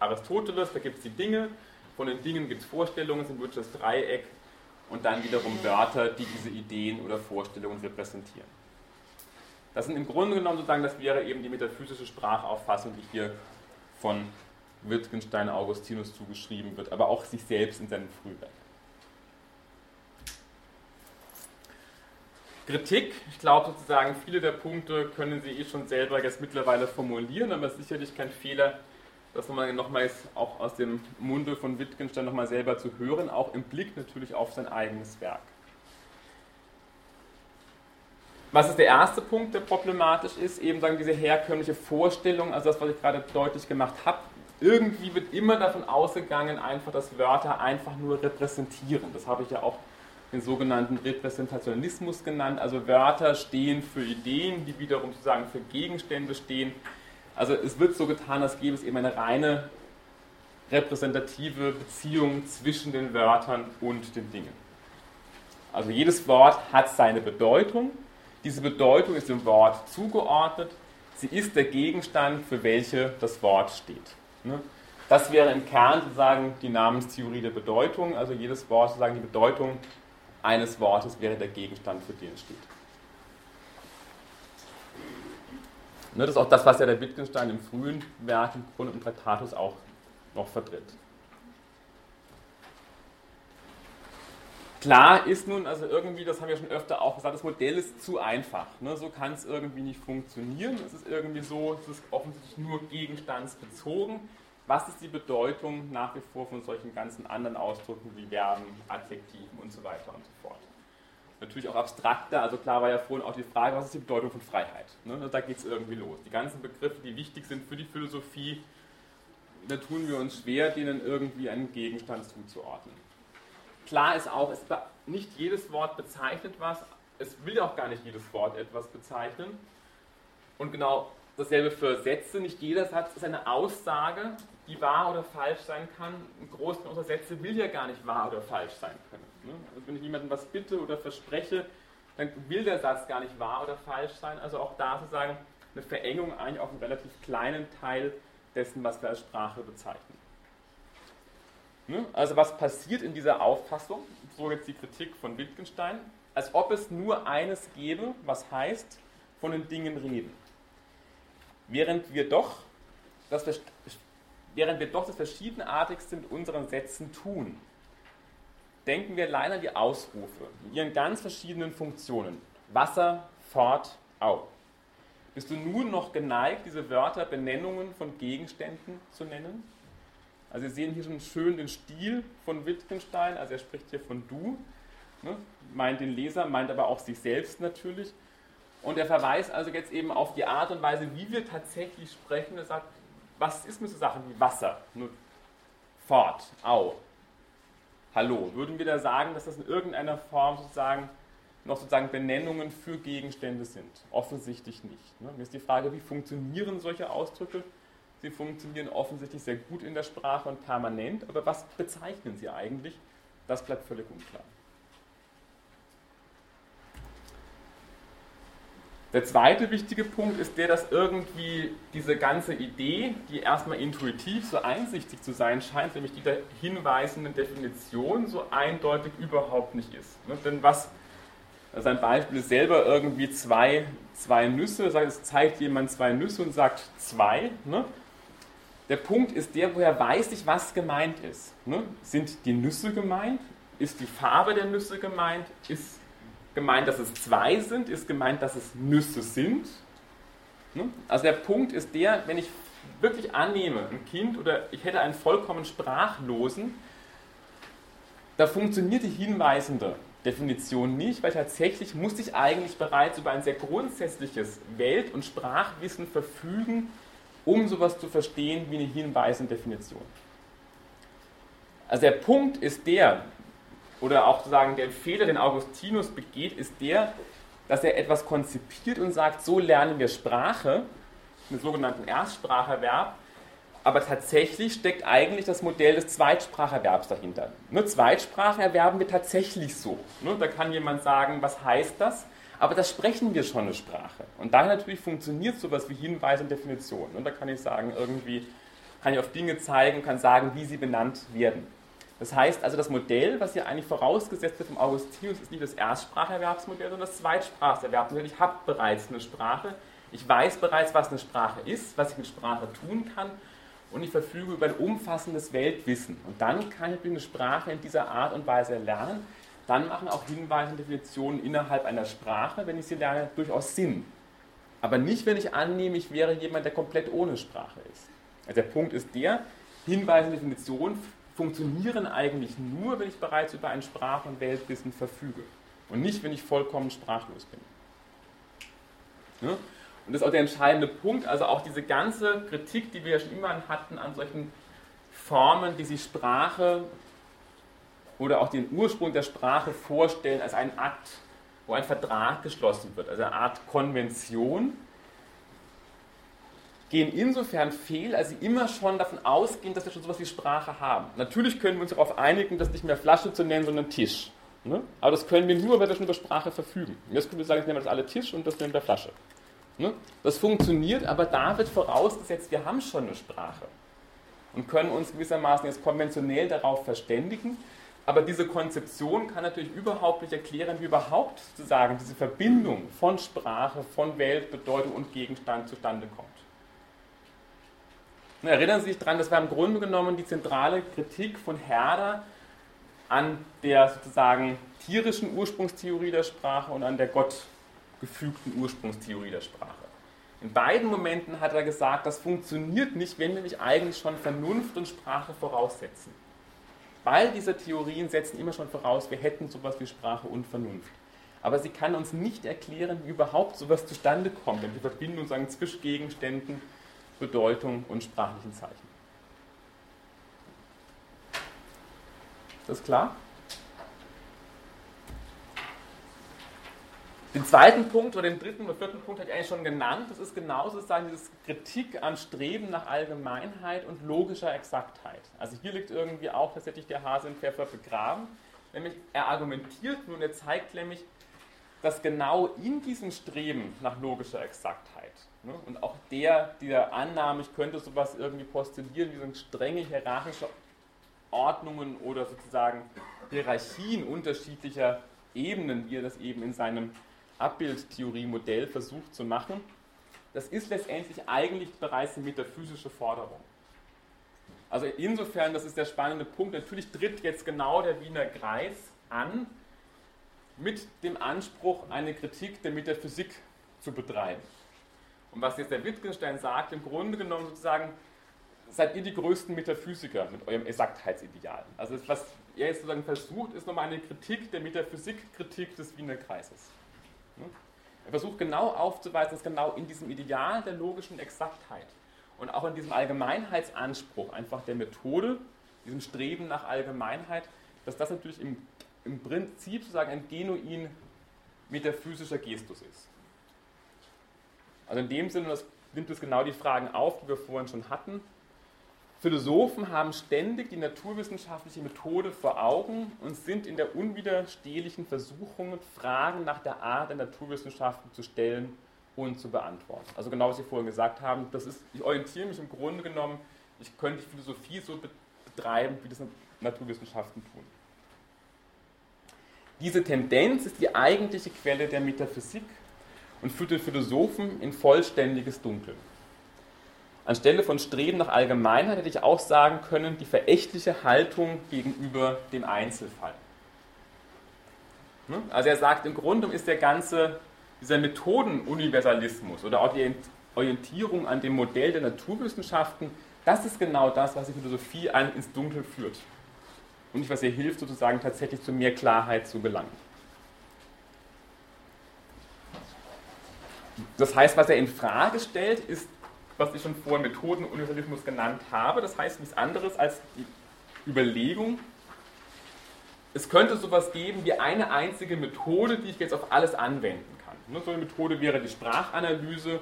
Aristoteles, da gibt es die Dinge, von den Dingen gibt es Vorstellungen, sind wirklich das Dreieck und dann wiederum Wörter, die diese Ideen oder Vorstellungen repräsentieren. Das sind im Grunde genommen sozusagen, das wäre eben die metaphysische Sprachauffassung, die hier von Wittgenstein Augustinus zugeschrieben wird, aber auch sich selbst in seinem Frühwerk. Kritik, ich glaube sozusagen, viele der Punkte können Sie eh schon selber jetzt mittlerweile formulieren, aber es ist sicherlich kein Fehler, das nochmal, nochmals auch aus dem Munde von Wittgenstein nochmal selber zu hören, auch im Blick natürlich auf sein eigenes Werk. Was ist der erste Punkt, der problematisch ist? Eben sagen diese herkömmliche Vorstellung, also das, was ich gerade deutlich gemacht habe. Irgendwie wird immer davon ausgegangen, einfach, dass Wörter einfach nur repräsentieren. Das habe ich ja auch den sogenannten Repräsentationalismus genannt. Also Wörter stehen für Ideen, die wiederum sozusagen für Gegenstände stehen. Also es wird so getan, als gäbe es eben eine reine repräsentative Beziehung zwischen den Wörtern und den Dingen. Also jedes Wort hat seine Bedeutung. Diese Bedeutung ist dem Wort zugeordnet. Sie ist der Gegenstand, für welche das Wort steht. Ne? Das wäre im Kern sozusagen die Namenstheorie der Bedeutung. Also jedes Wort sozusagen die Bedeutung eines Wortes wäre der Gegenstand, für den es steht. Ne, das ist auch das, was ja der Wittgenstein im frühen Werk, im Grund und Traktatus auch noch vertritt. Klar ist nun, also irgendwie, das haben wir schon öfter auch gesagt, das Modell ist zu einfach. Ne? So kann es irgendwie nicht funktionieren. Es ist irgendwie so, es ist offensichtlich nur gegenstandsbezogen. Was ist die Bedeutung nach wie vor von solchen ganzen anderen Ausdrücken wie Verben, Adjektiven und so weiter und so fort? Natürlich auch abstrakter, also klar war ja vorhin auch die Frage, was ist die Bedeutung von Freiheit? Ne? Da geht es irgendwie los. Die ganzen Begriffe, die wichtig sind für die Philosophie, da tun wir uns schwer, denen irgendwie einen Gegenstand zuzuordnen. Klar ist auch, es, nicht jedes Wort bezeichnet was, es will auch gar nicht jedes Wort etwas bezeichnen. Und genau dasselbe für Sätze, nicht jeder Satz ist eine Aussage, die wahr oder falsch sein kann. Ein Großteil unserer Sätze will ja gar nicht wahr oder falsch sein können. Ne? Also wenn ich jemandem was bitte oder verspreche, dann will der Satz gar nicht wahr oder falsch sein. Also auch da sozusagen eine Verengung eigentlich auf einen relativ kleinen Teil dessen, was wir als Sprache bezeichnen. Ne? Also was passiert in dieser Auffassung, so jetzt die Kritik von Wittgenstein, als ob es nur eines gäbe, was heißt, von den Dingen reden. Während wir doch das, während wir doch das Verschiedenartigste mit unseren Sätzen tun, denken wir allein an die Ausrufe in ihren ganz verschiedenen Funktionen. Wasser, fort, au. Bist du nun noch geneigt, diese Wörter Benennungen von Gegenständen zu nennen? Also Sie sehen hier schon schön den Stil von Wittgenstein, also er spricht hier von du, ne? meint den Leser, meint aber auch sich selbst natürlich. Und er verweist also jetzt eben auf die Art und Weise, wie wir tatsächlich sprechen. Er sagt, was ist mit so Sachen wie Wasser, fort, au, hallo. Würden wir da sagen, dass das in irgendeiner Form sozusagen noch sozusagen Benennungen für Gegenstände sind. Offensichtlich nicht. Ne? Mir ist die Frage, wie funktionieren solche Ausdrücke? Sie funktionieren offensichtlich sehr gut in der Sprache und permanent, aber was bezeichnen sie eigentlich? Das bleibt völlig unklar. Der zweite wichtige Punkt ist der, dass irgendwie diese ganze Idee, die erstmal intuitiv so einsichtig zu sein scheint, nämlich die der hinweisenden Definition, so eindeutig überhaupt nicht ist. Ne? Denn was, also ein Beispiel ist selber irgendwie zwei, zwei Nüsse, es zeigt jemand zwei Nüsse und sagt zwei. Ne? Der Punkt ist der, woher weiß ich, was gemeint ist. Ne? Sind die Nüsse gemeint? Ist die Farbe der Nüsse gemeint? Ist gemeint, dass es zwei sind, ist gemeint, dass es Nüsse sind. Ne? Also der Punkt ist der, wenn ich wirklich annehme, ein Kind oder ich hätte einen vollkommen Sprachlosen, da funktioniert die hinweisende Definition nicht, weil tatsächlich muss ich eigentlich bereits über ein sehr grundsätzliches Welt- und Sprachwissen verfügen, um sowas zu verstehen wie eine hinweisende Definition. Also der Punkt ist der, oder auch sozusagen der Fehler, den Augustinus begeht, ist der, dass er etwas konzipiert und sagt, so lernen wir Sprache, mit sogenannten Erstspracherverb, aber tatsächlich steckt eigentlich das Modell des Zweitspracherverbs dahinter. Nur Zweitsprache erwerben wir tatsächlich so. Ne, da kann jemand sagen, was heißt das? Aber das sprechen wir schon eine Sprache. Und daher natürlich funktioniert sowas wie Hinweis und Definition. Und da kann ich sagen, irgendwie kann ich auf Dinge zeigen, kann sagen, wie sie benannt werden. Das heißt also, das Modell, was hier eigentlich vorausgesetzt wird vom Augustinus, ist nicht das Erstspracherwerbsmodell, sondern das Zweitspracherwerbsmodell. Ich habe bereits eine Sprache, ich weiß bereits, was eine Sprache ist, was ich mit Sprache tun kann und ich verfüge über ein umfassendes Weltwissen. Und dann kann ich eine Sprache in dieser Art und Weise lernen. Dann machen auch Hinweise und Definitionen innerhalb einer Sprache, wenn ich sie lerne, durchaus Sinn. Aber nicht, wenn ich annehme, ich wäre jemand, der komplett ohne Sprache ist. Also der Punkt ist der, Hinweise und Definitionen funktionieren eigentlich nur, wenn ich bereits über ein Sprach- und Weltwissen verfüge und nicht, wenn ich vollkommen sprachlos bin. Ja? Und das ist auch der entscheidende Punkt, also auch diese ganze Kritik, die wir ja schon immer hatten an solchen Formen, die sich Sprache oder auch den Ursprung der Sprache vorstellen als einen Akt, wo ein Vertrag geschlossen wird, also eine Art Konvention, gehen insofern fehl, als sie immer schon davon ausgehen, dass wir schon sowas wie Sprache haben. Natürlich können wir uns darauf einigen, das nicht mehr Flasche zu nennen, sondern Tisch. Ne? Aber das können wir nur, weil wir schon über Sprache verfügen. Jetzt können wir sagen, jetzt nennen wir das alle Tisch und das nennen wir Flasche. Ne? Das funktioniert, aber da wird vorausgesetzt, wir haben schon eine Sprache und können uns gewissermaßen jetzt konventionell darauf verständigen. Aber diese Konzeption kann natürlich überhaupt nicht erklären, wie überhaupt sozusagen diese Verbindung von Sprache, von Welt, Bedeutung und Gegenstand zustande kommt. Erinnern Sie sich daran, das war im Grunde genommen die zentrale Kritik von Herder an der sozusagen tierischen Ursprungstheorie der Sprache und an der gottgefügten Ursprungstheorie der Sprache. In beiden Momenten hat er gesagt, das funktioniert nicht, wenn wir nicht eigentlich schon Vernunft und Sprache voraussetzen. Weil diese Theorien setzen immer schon voraus, wir hätten sowas wie Sprache und Vernunft. Aber sie kann uns nicht erklären, wie überhaupt sowas zustande kommt, wenn die Verbindung sagen, zwischen Gegenständen Bedeutung und sprachlichen Zeichen. Ist das klar? Den zweiten Punkt oder den dritten oder vierten Punkt hatte ich eigentlich schon genannt. Das ist genauso sozusagen diese Kritik am Streben nach Allgemeinheit und logischer Exaktheit. Also hier liegt irgendwie auch tatsächlich der Hase im Pfeffer begraben. Nämlich er argumentiert nun, er zeigt nämlich, dass genau in diesem Streben nach logischer Exaktheit Ne? Und auch der, der Annahme, ich könnte sowas irgendwie postulieren, wie so strenge hierarchische Ordnungen oder sozusagen Hierarchien unterschiedlicher Ebenen, wie er das eben in seinem Abbildtheorie-Modell versucht zu machen, das ist letztendlich eigentlich bereits eine metaphysische Forderung. Also insofern, das ist der spannende Punkt, natürlich tritt jetzt genau der Wiener Kreis an, mit dem Anspruch, eine Kritik der Metaphysik zu betreiben. Und was jetzt der Wittgenstein sagt, im Grunde genommen sozusagen, seid ihr die größten Metaphysiker mit eurem Exaktheitsideal. Also was er jetzt sozusagen versucht, ist nochmal eine Kritik der Metaphysikkritik des Wiener Kreises. Er versucht genau aufzuweisen, dass genau in diesem Ideal der logischen Exaktheit und auch in diesem Allgemeinheitsanspruch einfach der Methode, diesem Streben nach Allgemeinheit, dass das natürlich im, im Prinzip sozusagen ein genuin metaphysischer Gestus ist. Also in dem Sinne, das nimmt es genau die Fragen auf, die wir vorhin schon hatten. Philosophen haben ständig die naturwissenschaftliche Methode vor Augen und sind in der unwiderstehlichen Versuchung, Fragen nach der Art der Naturwissenschaften zu stellen und zu beantworten. Also genau, was Sie vorhin gesagt haben, das ist, ich orientiere mich im Grunde genommen, ich könnte die Philosophie so betreiben, wie das Naturwissenschaften tun. Diese Tendenz ist die eigentliche Quelle der Metaphysik und führt den Philosophen in vollständiges Dunkel. Anstelle von Streben nach Allgemeinheit hätte ich auch sagen können, die verächtliche Haltung gegenüber dem Einzelfall. Ne? Also er sagt, im Grunde ist der ganze, dieser Methodenuniversalismus oder auch die Orientierung an dem Modell der Naturwissenschaften, das ist genau das, was die Philosophie ins Dunkel führt. Und nicht, was ihr hilft, sozusagen tatsächlich zu mehr Klarheit zu gelangen. Das heißt, was er in Frage stellt, ist was ich schon vorher Methodenuniversalismus genannt habe. Das heißt nichts anderes als die Überlegung, es könnte sowas geben wie eine einzige Methode, die ich jetzt auf alles anwenden kann. Ne, so eine Methode wäre die Sprachanalyse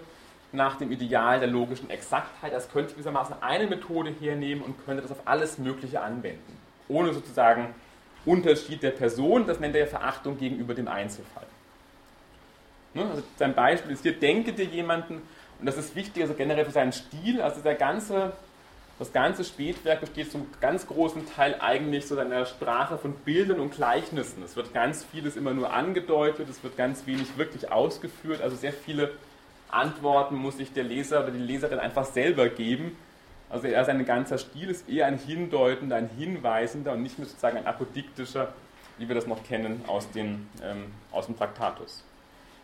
nach dem Ideal der logischen Exaktheit. Das könnte ich gewissermaßen eine Methode hernehmen und könnte das auf alles Mögliche anwenden. Ohne sozusagen Unterschied der Person, das nennt er ja Verachtung gegenüber dem Einzelfall. Ne, also sein Beispiel ist hier, denke dir jemanden, und das ist wichtig, also generell für seinen Stil. Also der ganze, das ganze Spätwerk besteht zum ganz großen Teil eigentlich so einer Sprache von Bildern und Gleichnissen. Es wird ganz vieles immer nur angedeutet, es wird ganz wenig wirklich ausgeführt. Also sehr viele Antworten muss sich der Leser oder die Leserin einfach selber geben. Also er sein ganzer Stil ist eher ein hindeutender, ein hinweisender und nicht mehr sozusagen ein apodiktischer, wie wir das noch kennen aus, den, ähm, aus dem Traktatus.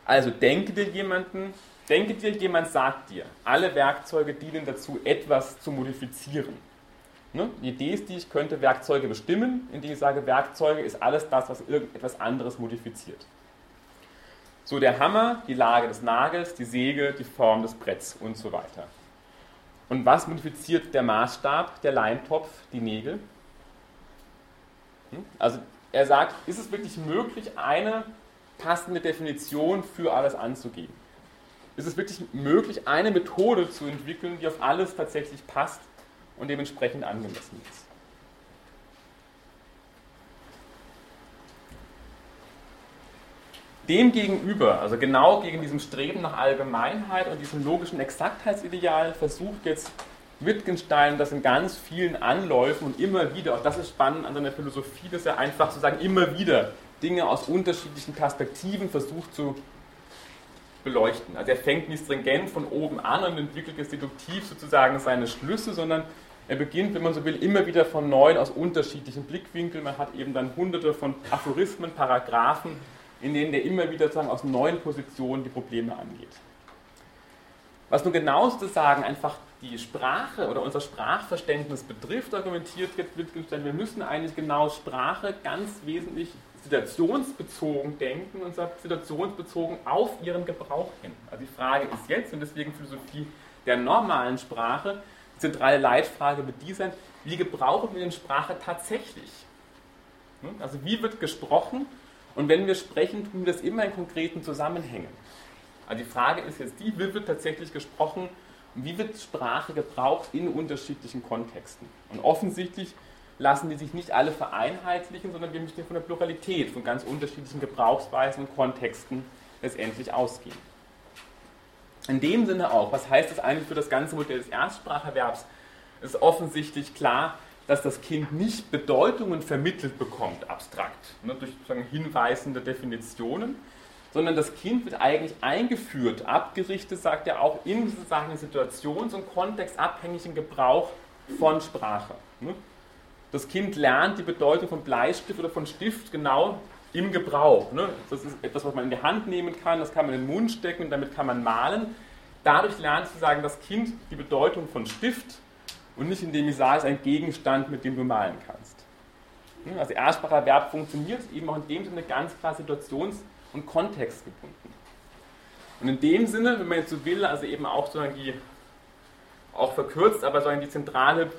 Also denke dir jemanden, Denke dir, jemand sagt dir, alle Werkzeuge dienen dazu, etwas zu modifizieren. Ne? Die Idee ist die, ich könnte Werkzeuge bestimmen, indem ich sage, Werkzeuge ist alles das, was irgendetwas anderes modifiziert. So der Hammer, die Lage des Nagels, die Säge, die Form des Bretts und so weiter. Und was modifiziert der Maßstab, der Leintopf, die Nägel? Hm? Also er sagt, ist es wirklich möglich, eine passende Definition für alles anzugeben? ist es wirklich möglich, eine Methode zu entwickeln, die auf alles tatsächlich passt und dementsprechend angemessen ist. Demgegenüber, also genau gegen diesem Streben nach Allgemeinheit und diesem logischen Exaktheitsideal, versucht jetzt Wittgenstein das in ganz vielen Anläufen und immer wieder, auch das ist spannend an seiner Philosophie, dass er einfach sozusagen immer wieder Dinge aus unterschiedlichen Perspektiven versucht zu beleuchten. Also er fängt nicht stringent von oben an und entwickelt jetzt deduktiv sozusagen seine Schlüsse, sondern er beginnt, wenn man so will, immer wieder von neuen aus unterschiedlichen Blickwinkeln. Man hat eben dann hunderte von Aphorismen, Paragraphen, in denen er immer wieder sozusagen aus neuen Positionen die Probleme angeht. Was nun genau sozusagen einfach die Sprache oder unser Sprachverständnis betrifft, argumentiert Wittgenstein, wir müssen eigentlich genau Sprache ganz wesentlich situationsbezogen denken und sagt situationsbezogen auf ihren Gebrauch hin. Also die Frage ist jetzt, und deswegen Philosophie der normalen Sprache, die zentrale Leitfrage wird die sein, wie gebrauchen wir denn Sprache tatsächlich? Hm? Also wie wird gesprochen und wenn wir sprechen, tun wir das immer in konkreten Zusammenhängen. Also die Frage ist jetzt die, wie wird tatsächlich gesprochen und wie wird Sprache gebraucht in unterschiedlichen Kontexten? Und offensichtlich lassen die sich nicht alle vereinheitlichen, sondern wir müssen von der Pluralität von ganz unterschiedlichen Gebrauchsweisen und Kontexten letztendlich ausgehen. In dem Sinne auch, was heißt das eigentlich für das ganze Modell des Erstspracherwerbs? Es ist offensichtlich klar, dass das Kind nicht Bedeutungen vermittelt bekommt, abstrakt, ne, durch sozusagen hinweisende Definitionen, sondern das Kind wird eigentlich eingeführt, abgerichtet, sagt er auch, in sozusagen situations- und kontextabhängigen Gebrauch von Sprache. Ne? Das Kind lernt die Bedeutung von Bleistift oder von Stift genau im Gebrauch. Ne? Das ist etwas, was man in die Hand nehmen kann, das kann man in den Mund stecken und damit kann man malen. Dadurch lernt sozusagen das Kind die Bedeutung von Stift und nicht indem ich sage, es ist ein Gegenstand, mit dem du malen kannst. Hm? Also Erstspracherverb funktioniert eben auch in dem Sinne ganz klar situations- und kontextgebunden. Und in dem Sinne, wenn man jetzt so will, also eben auch sozusagen die, auch verkürzt, aber sozusagen die zentrale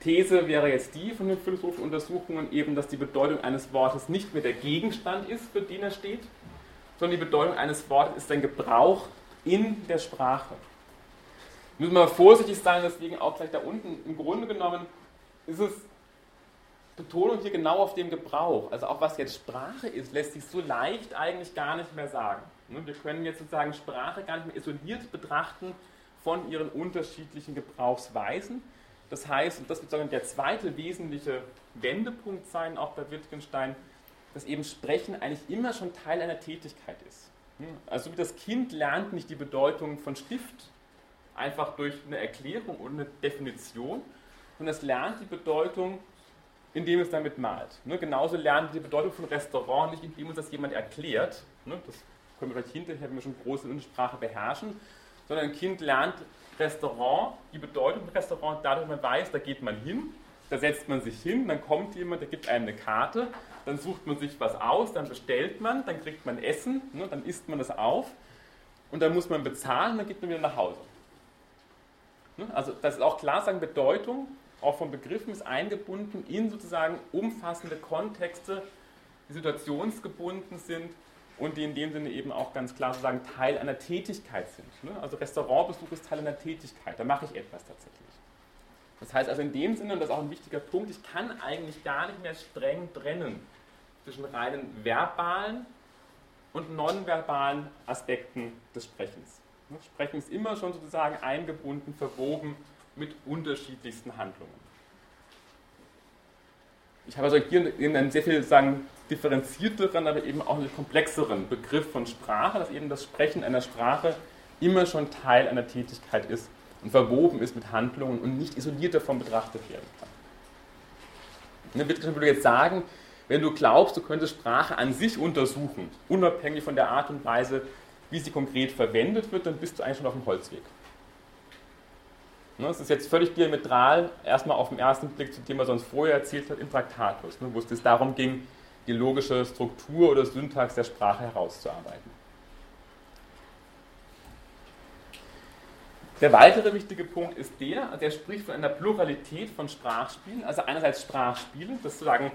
These wäre jetzt die von den philosophischen Untersuchungen eben, dass die Bedeutung eines Wortes nicht mehr der Gegenstand ist, für den er steht, sondern die Bedeutung eines Wortes ist ein Gebrauch in der Sprache. Müssen wir vorsichtig sein, deswegen auch gleich da unten. Im Grunde genommen ist es Betonung hier genau auf dem Gebrauch. Also auch was jetzt Sprache ist, lässt sich so leicht eigentlich gar nicht mehr sagen. Ne, wir können jetzt sozusagen Sprache gar nicht mehr isoliert betrachten von ihren unterschiedlichen Gebrauchsweisen. Das heißt, und das wird sozusagen der zweite wesentliche Wendepunkt sein, auch bei Wittgenstein, dass eben Sprechen eigentlich immer schon Teil einer Tätigkeit ist. Hm, also wie das Kind lernt nicht die Bedeutung von Stift einfach durch eine Erklärung und eine Definition, sondern es lernt die Bedeutung, indem es damit malt. Ne, genauso lernt die Bedeutung von Restaurant nicht, indem uns das jemand erklärt. Ne, das können wir vielleicht hinterher, wenn wir schon große Sprache beherrschen, sondern ein Kind lernt Restaurant, die Bedeutung von Restaurant, dadurch, man weiß, da geht man hin, da setzt man sich hin, dann kommt jemand, der gibt einem eine Karte, dann sucht man sich was aus, dann bestellt man, dann kriegt man Essen, ne, dann isst man das auf und dann muss man bezahlen, dann geht man wieder nach Hause. Ne, also das ist auch klar sagen, Bedeutung auch von Begriffen ist eingebunden in sozusagen umfassende Kontexte, die situationsgebunden sind und die in dem Sinne eben auch ganz klar sozusagen Teil einer Tätigkeit sind. Ne? Also Restaurantbesuch ist Teil einer Tätigkeit, da mache ich etwas tatsächlich. Das heißt also in dem Sinne, und das ist auch ein wichtiger Punkt, ich kann eigentlich gar nicht mehr streng trennen zwischen reinen verbalen und nonverbalen Aspekten des Sprechens. Ne? Sprechen ist immer schon sozusagen eingebunden, verwoben mit unterschiedlichsten Handlungen. Ich habe also hier einen sehr viel sagen, differenzierteren, aber eben auch einen komplexeren Begriff von Sprache, dass eben das Sprechen einer Sprache immer schon Teil einer Tätigkeit ist und verwoben ist mit Handlungen und nicht isoliert davon betrachtet werden kann. Dann würde ich jetzt sagen, wenn du glaubst, du könntest Sprache an sich untersuchen, unabhängig von der Art und Weise, wie sie konkret verwendet wird, dann bist du eigentlich schon auf dem Holzweg. Ne, es ist jetzt völlig diametral, erstmal auf den ersten Blick zu dem, was er uns vorher erzählt hat, im Traktatus, ne, wo es darum ging, die logische Struktur oder Syntax der Sprache herauszuarbeiten. Der weitere wichtige Punkt ist der, also er spricht von einer Pluralität von Sprachspielen, also einerseits Sprachspiele, das sozusagen,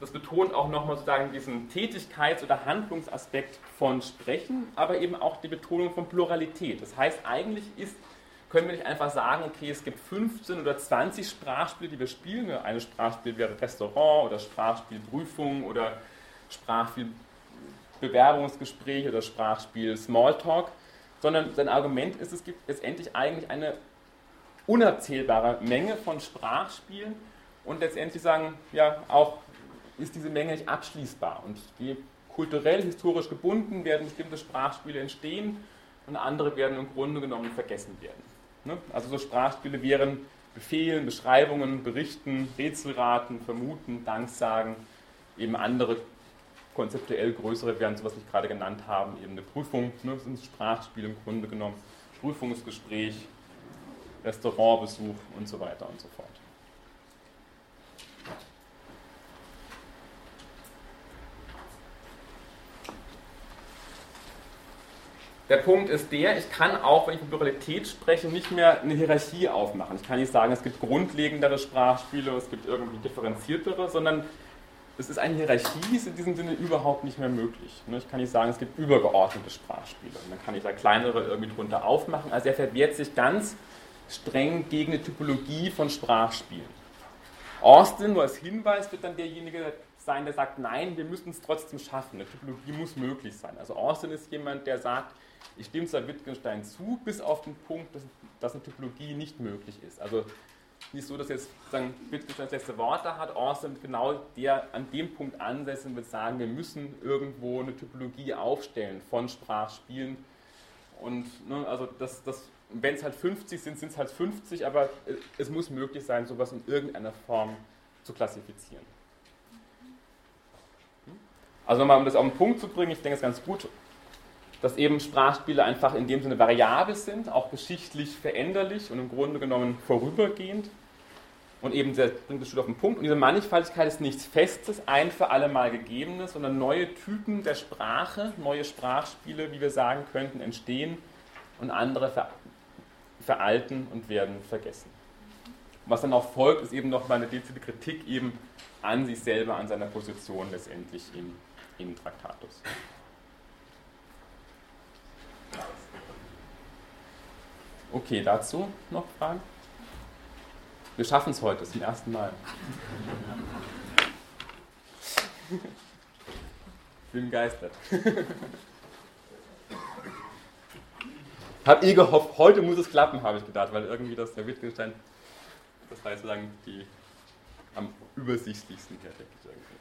das betont auch nochmal sozusagen diesen Tätigkeits- oder Handlungsaspekt von Sprechen, aber eben auch die Betonung von Pluralität. Das heißt, eigentlich ist können wir nicht einfach sagen, okay, es gibt 15 oder 20 Sprachspiele, die wir spielen. Eine Sprachspiel wäre Restaurant oder Sprachspielprüfung oder Sprachspiel Bewerbungsgespräch oder Sprachspiel Smalltalk, sondern sein Argument ist, es gibt letztendlich eigentlich eine unabzählbare Menge von Sprachspielen und letztendlich sagen, ja, auch ist diese Menge nicht abschließbar. Und die kulturell, historisch gebunden werden bestimmte Sprachspiele entstehen und andere werden im Grunde genommen vergessen werden. Ne? Also so Sprachspiele wären Befehlen, Beschreibungen, Berichten, Rätselraten, Vermuten, Danksagen, eben andere konzeptuell größere wären, so was ich gerade genannt habe, eben eine Prüfung, ne, sind Sprachspiele im Grunde genommen, Prüfungsgespräch, Restaurantbesuch und so weiter und so fort. Der Punkt ist der, ich kann auch, wenn ich von Pluralität spreche, nicht mehr eine Hierarchie aufmachen. Ich kann nicht sagen, es gibt grundlegendere Sprachspiele, es gibt irgendwie differenziertere, sondern es ist eine Hierarchie, ist in diesem Sinne überhaupt nicht mehr möglich. Ne, ich kann nicht sagen, es gibt übergeordnete Sprachspiele. Und dann kann ich da kleinere irgendwie drunter aufmachen. Also er verwehrt sich ganz streng gegen eine Typologie von Sprachspielen. Austin, nur als Hinweis, wird dann derjenige sein, der sagt, nein, wir müssen es trotzdem schaffen. Eine Typologie muss möglich sein. Also Austin ist jemand, der sagt, ich stimme zwar Wittgenstein zu, bis auf den Punkt, dass, dass eine Typologie nicht möglich ist. Also nicht so, dass jetzt sagen, Wittgenstein das letzte Wort da hat, Austin genau der an dem Punkt ansetzen wird sagen, wir müssen irgendwo eine Typologie aufstellen von Sprachspielen. Und ne, also das, das, wenn es halt 50 sind, sind es halt 50, aber es muss möglich sein, sowas in irgendeiner Form zu klassifizieren. Also nochmal, um das auf den Punkt zu bringen, ich denke, es ist ganz gut, dass eben Sprachspiele einfach in dem Sinne variabel sind, auch geschichtlich veränderlich und im Grunde genommen vorübergehend. Und eben der bringt das Stück auf den Punkt. Und diese Mannigfaltigkeit ist nichts Festes, ein für alle Mal Gegebenes, sondern neue Typen der Sprache, neue Sprachspiele, wie wir sagen könnten, entstehen und andere ver veralten und werden vergessen. Was dann auch folgt, ist eben nochmal eine dezidierte Kritik eben an sich selber, an seiner Position letztendlich im, im Traktatus. Okay, dazu noch Fragen? Wir schaffen es heute, zum ersten Mal. Ich bin begeistert. Hab eh gehofft, heute muss es klappen, habe ich gedacht, weil irgendwie das der Wittgenstein, das war sozusagen die am übersichtlichsten her, denke ich irgendwie.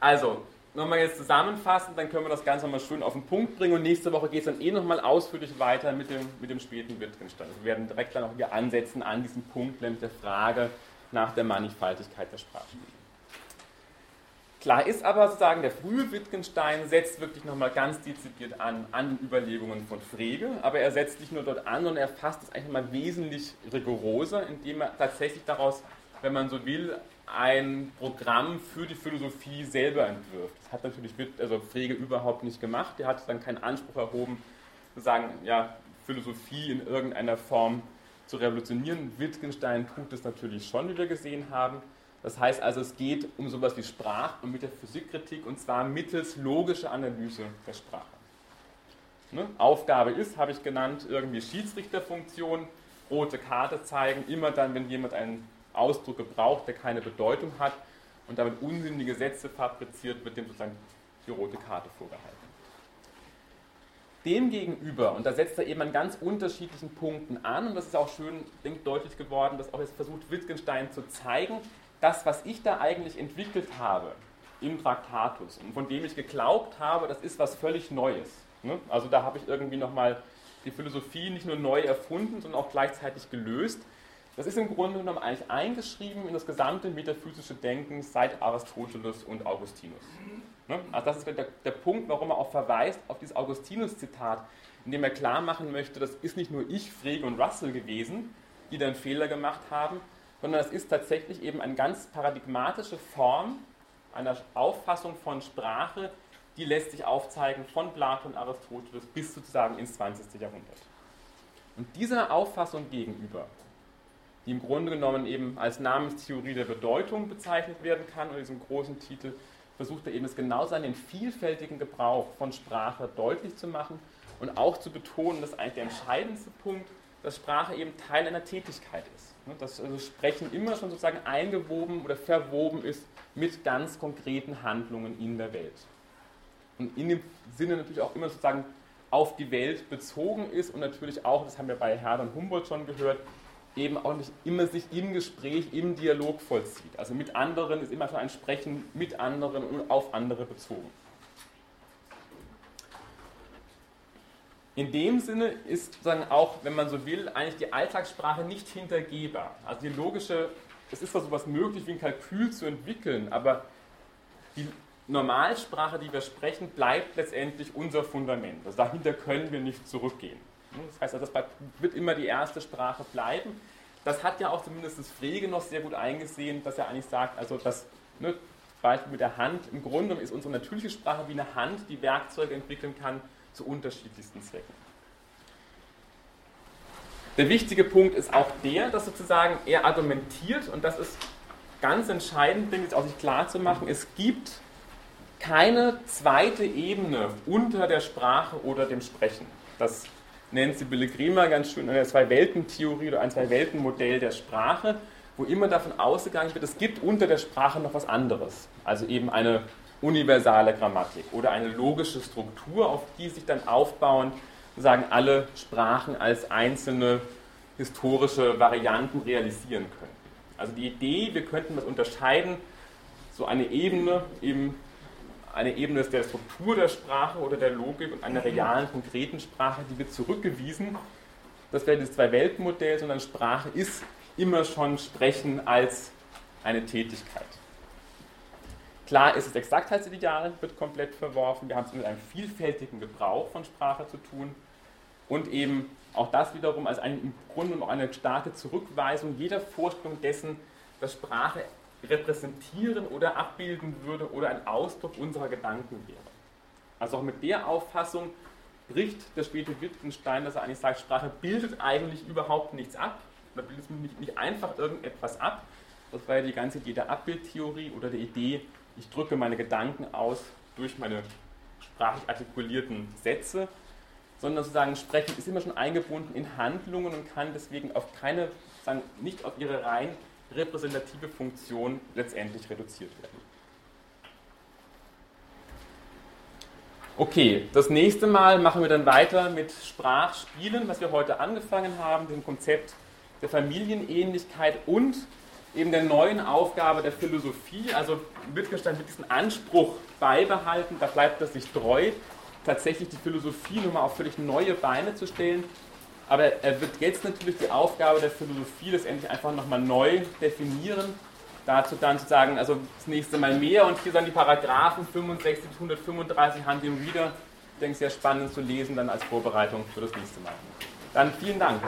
Also, nochmal jetzt zusammenfassen, dann können wir das Ganze nochmal schön auf den Punkt bringen und nächste Woche geht es dann eh nochmal ausführlich weiter mit dem, mit dem späten Wittgenstein. Wir werden direkt dann auch wieder ansetzen an diesem Punkt, nämlich der Frage nach der Mannigfaltigkeit der Sprache. Klar ist aber sozusagen, der frühe Wittgenstein setzt wirklich nochmal ganz dezidiert an, an Überlegungen von Frege, aber er setzt nicht nur dort an, sondern er fasst es eigentlich mal wesentlich rigoroser, indem er tatsächlich daraus, wenn man so will, ein Programm für die Philosophie selber entwirft. Das hat natürlich also Frege überhaupt nicht gemacht. Er hat dann keinen Anspruch erhoben, zu sagen, ja, Philosophie in irgendeiner Form zu revolutionieren. Wittgenstein tut es natürlich schon, wie wir gesehen haben. Das heißt also, es geht um sowas wie Sprach- und Metaphysikkritik und zwar mittels logischer Analyse der Sprache. Ne? Aufgabe ist, habe ich genannt, irgendwie Schiedsrichterfunktion, rote Karte zeigen, immer dann, wenn jemand einen Ausdruck gebraucht, der keine Bedeutung hat und damit unsinnige Sätze fabriziert, wird dem sozusagen die rote Karte vorgehalten. Demgegenüber, und da setzt er eben an ganz unterschiedlichen Punkten an, und das ist auch schön denke, deutlich geworden, dass auch jetzt versucht, Wittgenstein zu zeigen, das, was ich da eigentlich entwickelt habe im Traktatus und von dem ich geglaubt habe, das ist was völlig Neues. Ne? Also da habe ich irgendwie nochmal die Philosophie nicht nur neu erfunden, sondern auch gleichzeitig gelöst. Das ist im Grunde genommen eigentlich eingeschrieben in das gesamte metaphysische Denken seit Aristoteles und Augustinus. Ne? Also das ist der, der Punkt, warum er auch verweist auf dieses Augustinus-Zitat, in dem er klar machen möchte, das ist nicht nur ich, Frege und Russell gewesen, die da einen Fehler gemacht haben, sondern es ist tatsächlich eben eine ganz paradigmatische Form einer Auffassung von Sprache, die lässt sich aufzeigen von Platon und Aristoteles bis sozusagen ins 20. Jahrhundert. Und dieser Auffassung gegenüber, die im Grunde genommen eben als Namenstheorie der Bedeutung bezeichnet werden kann, unter diesem großen Titel, versucht er eben es genau seinen vielfältigen Gebrauch von Sprache deutlich zu machen und auch zu betonen, dass eigentlich der entscheidendste Punkt, dass Sprache eben Teil einer Tätigkeit ist. Ne, dass also Sprechen immer schon sozusagen eingewoben oder verwoben ist mit ganz konkreten Handlungen in der Welt. Und in dem Sinne natürlich auch immer sozusagen auf die Welt bezogen ist und natürlich auch, das haben wir bei Herder und Humboldt schon gehört, eben auch nicht immer sich im Gespräch, im Dialog vollzieht. Also mit anderen ist immer schon ein Sprechen mit anderen und auf andere bezogen. In dem Sinne ist sozusagen auch, wenn man so will, eigentlich die Alltagssprache nicht hintergehbar. Also die logische, es ist zwar sowas möglich wie ein Kalkül zu entwickeln, aber die Normalsprache, die wir sprechen, bleibt letztendlich unser Fundament. Also dahinter können wir nicht zurückgehen. Das heißt, also das wird immer die erste Sprache bleiben. Das hat ja auch zumindest das Frege noch sehr gut eingesehen, dass er eigentlich sagt, also das ne, Beispiel mit der Hand, im Grunde ist unsere natürliche Sprache wie eine Hand, die Werkzeuge entwickeln kann, zu unterschiedlichsten Zwecken. Der wichtige Punkt ist auch der, dass sozusagen er argumentiert, und das ist ganz entscheidend, denke ich, auch sich klar zu machen, es gibt keine zweite Ebene unter der Sprache oder dem Sprechen. Das nennt sie Pellegrima ganz schön in der Zwei-Welten-Theorie oder ein Zwei-Welten-Modell der Sprache, wo immer davon ausgegangen wird, es gibt unter der Sprache noch was anderes. Also eben eine universale Grammatik oder eine logische Struktur, auf die sich dann aufbauen, sagen alle Sprachen als einzelne historische Varianten realisieren können. Also die Idee, wir könnten das unterscheiden, so eine Ebene, eben eine Ebene der Struktur der Sprache oder der Logik und einer realen, konkreten Sprache, die wird zurückgewiesen. Das wäre das Zwei-Welten-Modell, sondern Sprache ist immer schon Sprechen als eine Tätigkeit. Klar ist das Exaktheitsideal, wird komplett verworfen. Wir haben es mit einem vielfältigen Gebrauch von Sprache zu tun. Und eben auch das wiederum als ein, im Grunde eine starke Zurückweisung jeder Vorstellung dessen, dass Sprache repräsentieren oder abbilden würde oder ein Ausdruck unserer Gedanken wäre. Also auch mit der Auffassung bricht der späte Wittgenstein, dass er eigentlich sagt, Sprache bildet eigentlich überhaupt nichts ab, oder bildet nicht, nicht einfach irgendetwas ab. Das war ja die ganze Idee der Abbildtheorie oder der Idee, ich drücke meine Gedanken aus durch meine sprachlich artikulierten Sätze, sondern sozusagen Sprechen ist immer schon eingebunden in Handlungen und kann deswegen auf keine, sagen, nicht auf ihre rein repräsentative Funktion letztendlich reduziert werden. Okay, das nächste Mal machen wir dann weiter mit Sprachspielen, was wir heute angefangen haben, dem Konzept der Familienähnlichkeit und eben der neuen Aufgabe der Philosophie. Also Wittgenstein wird diesen Anspruch beibehalten, da bleibt er sich treu, tatsächlich die Philosophie nochmal auf völlig neue Beine zu stellen. Aber er wird jetzt natürlich die Aufgabe der Philosophie letztendlich einfach nochmal neu definieren dazu dann zu sagen, also das nächste Mal mehr und hier sind die Paragraphen 65 bis 135 Hand im Reader. Ich denke, sehr spannend zu lesen dann als Vorbereitung für das nächste Mal. Dann vielen Dank.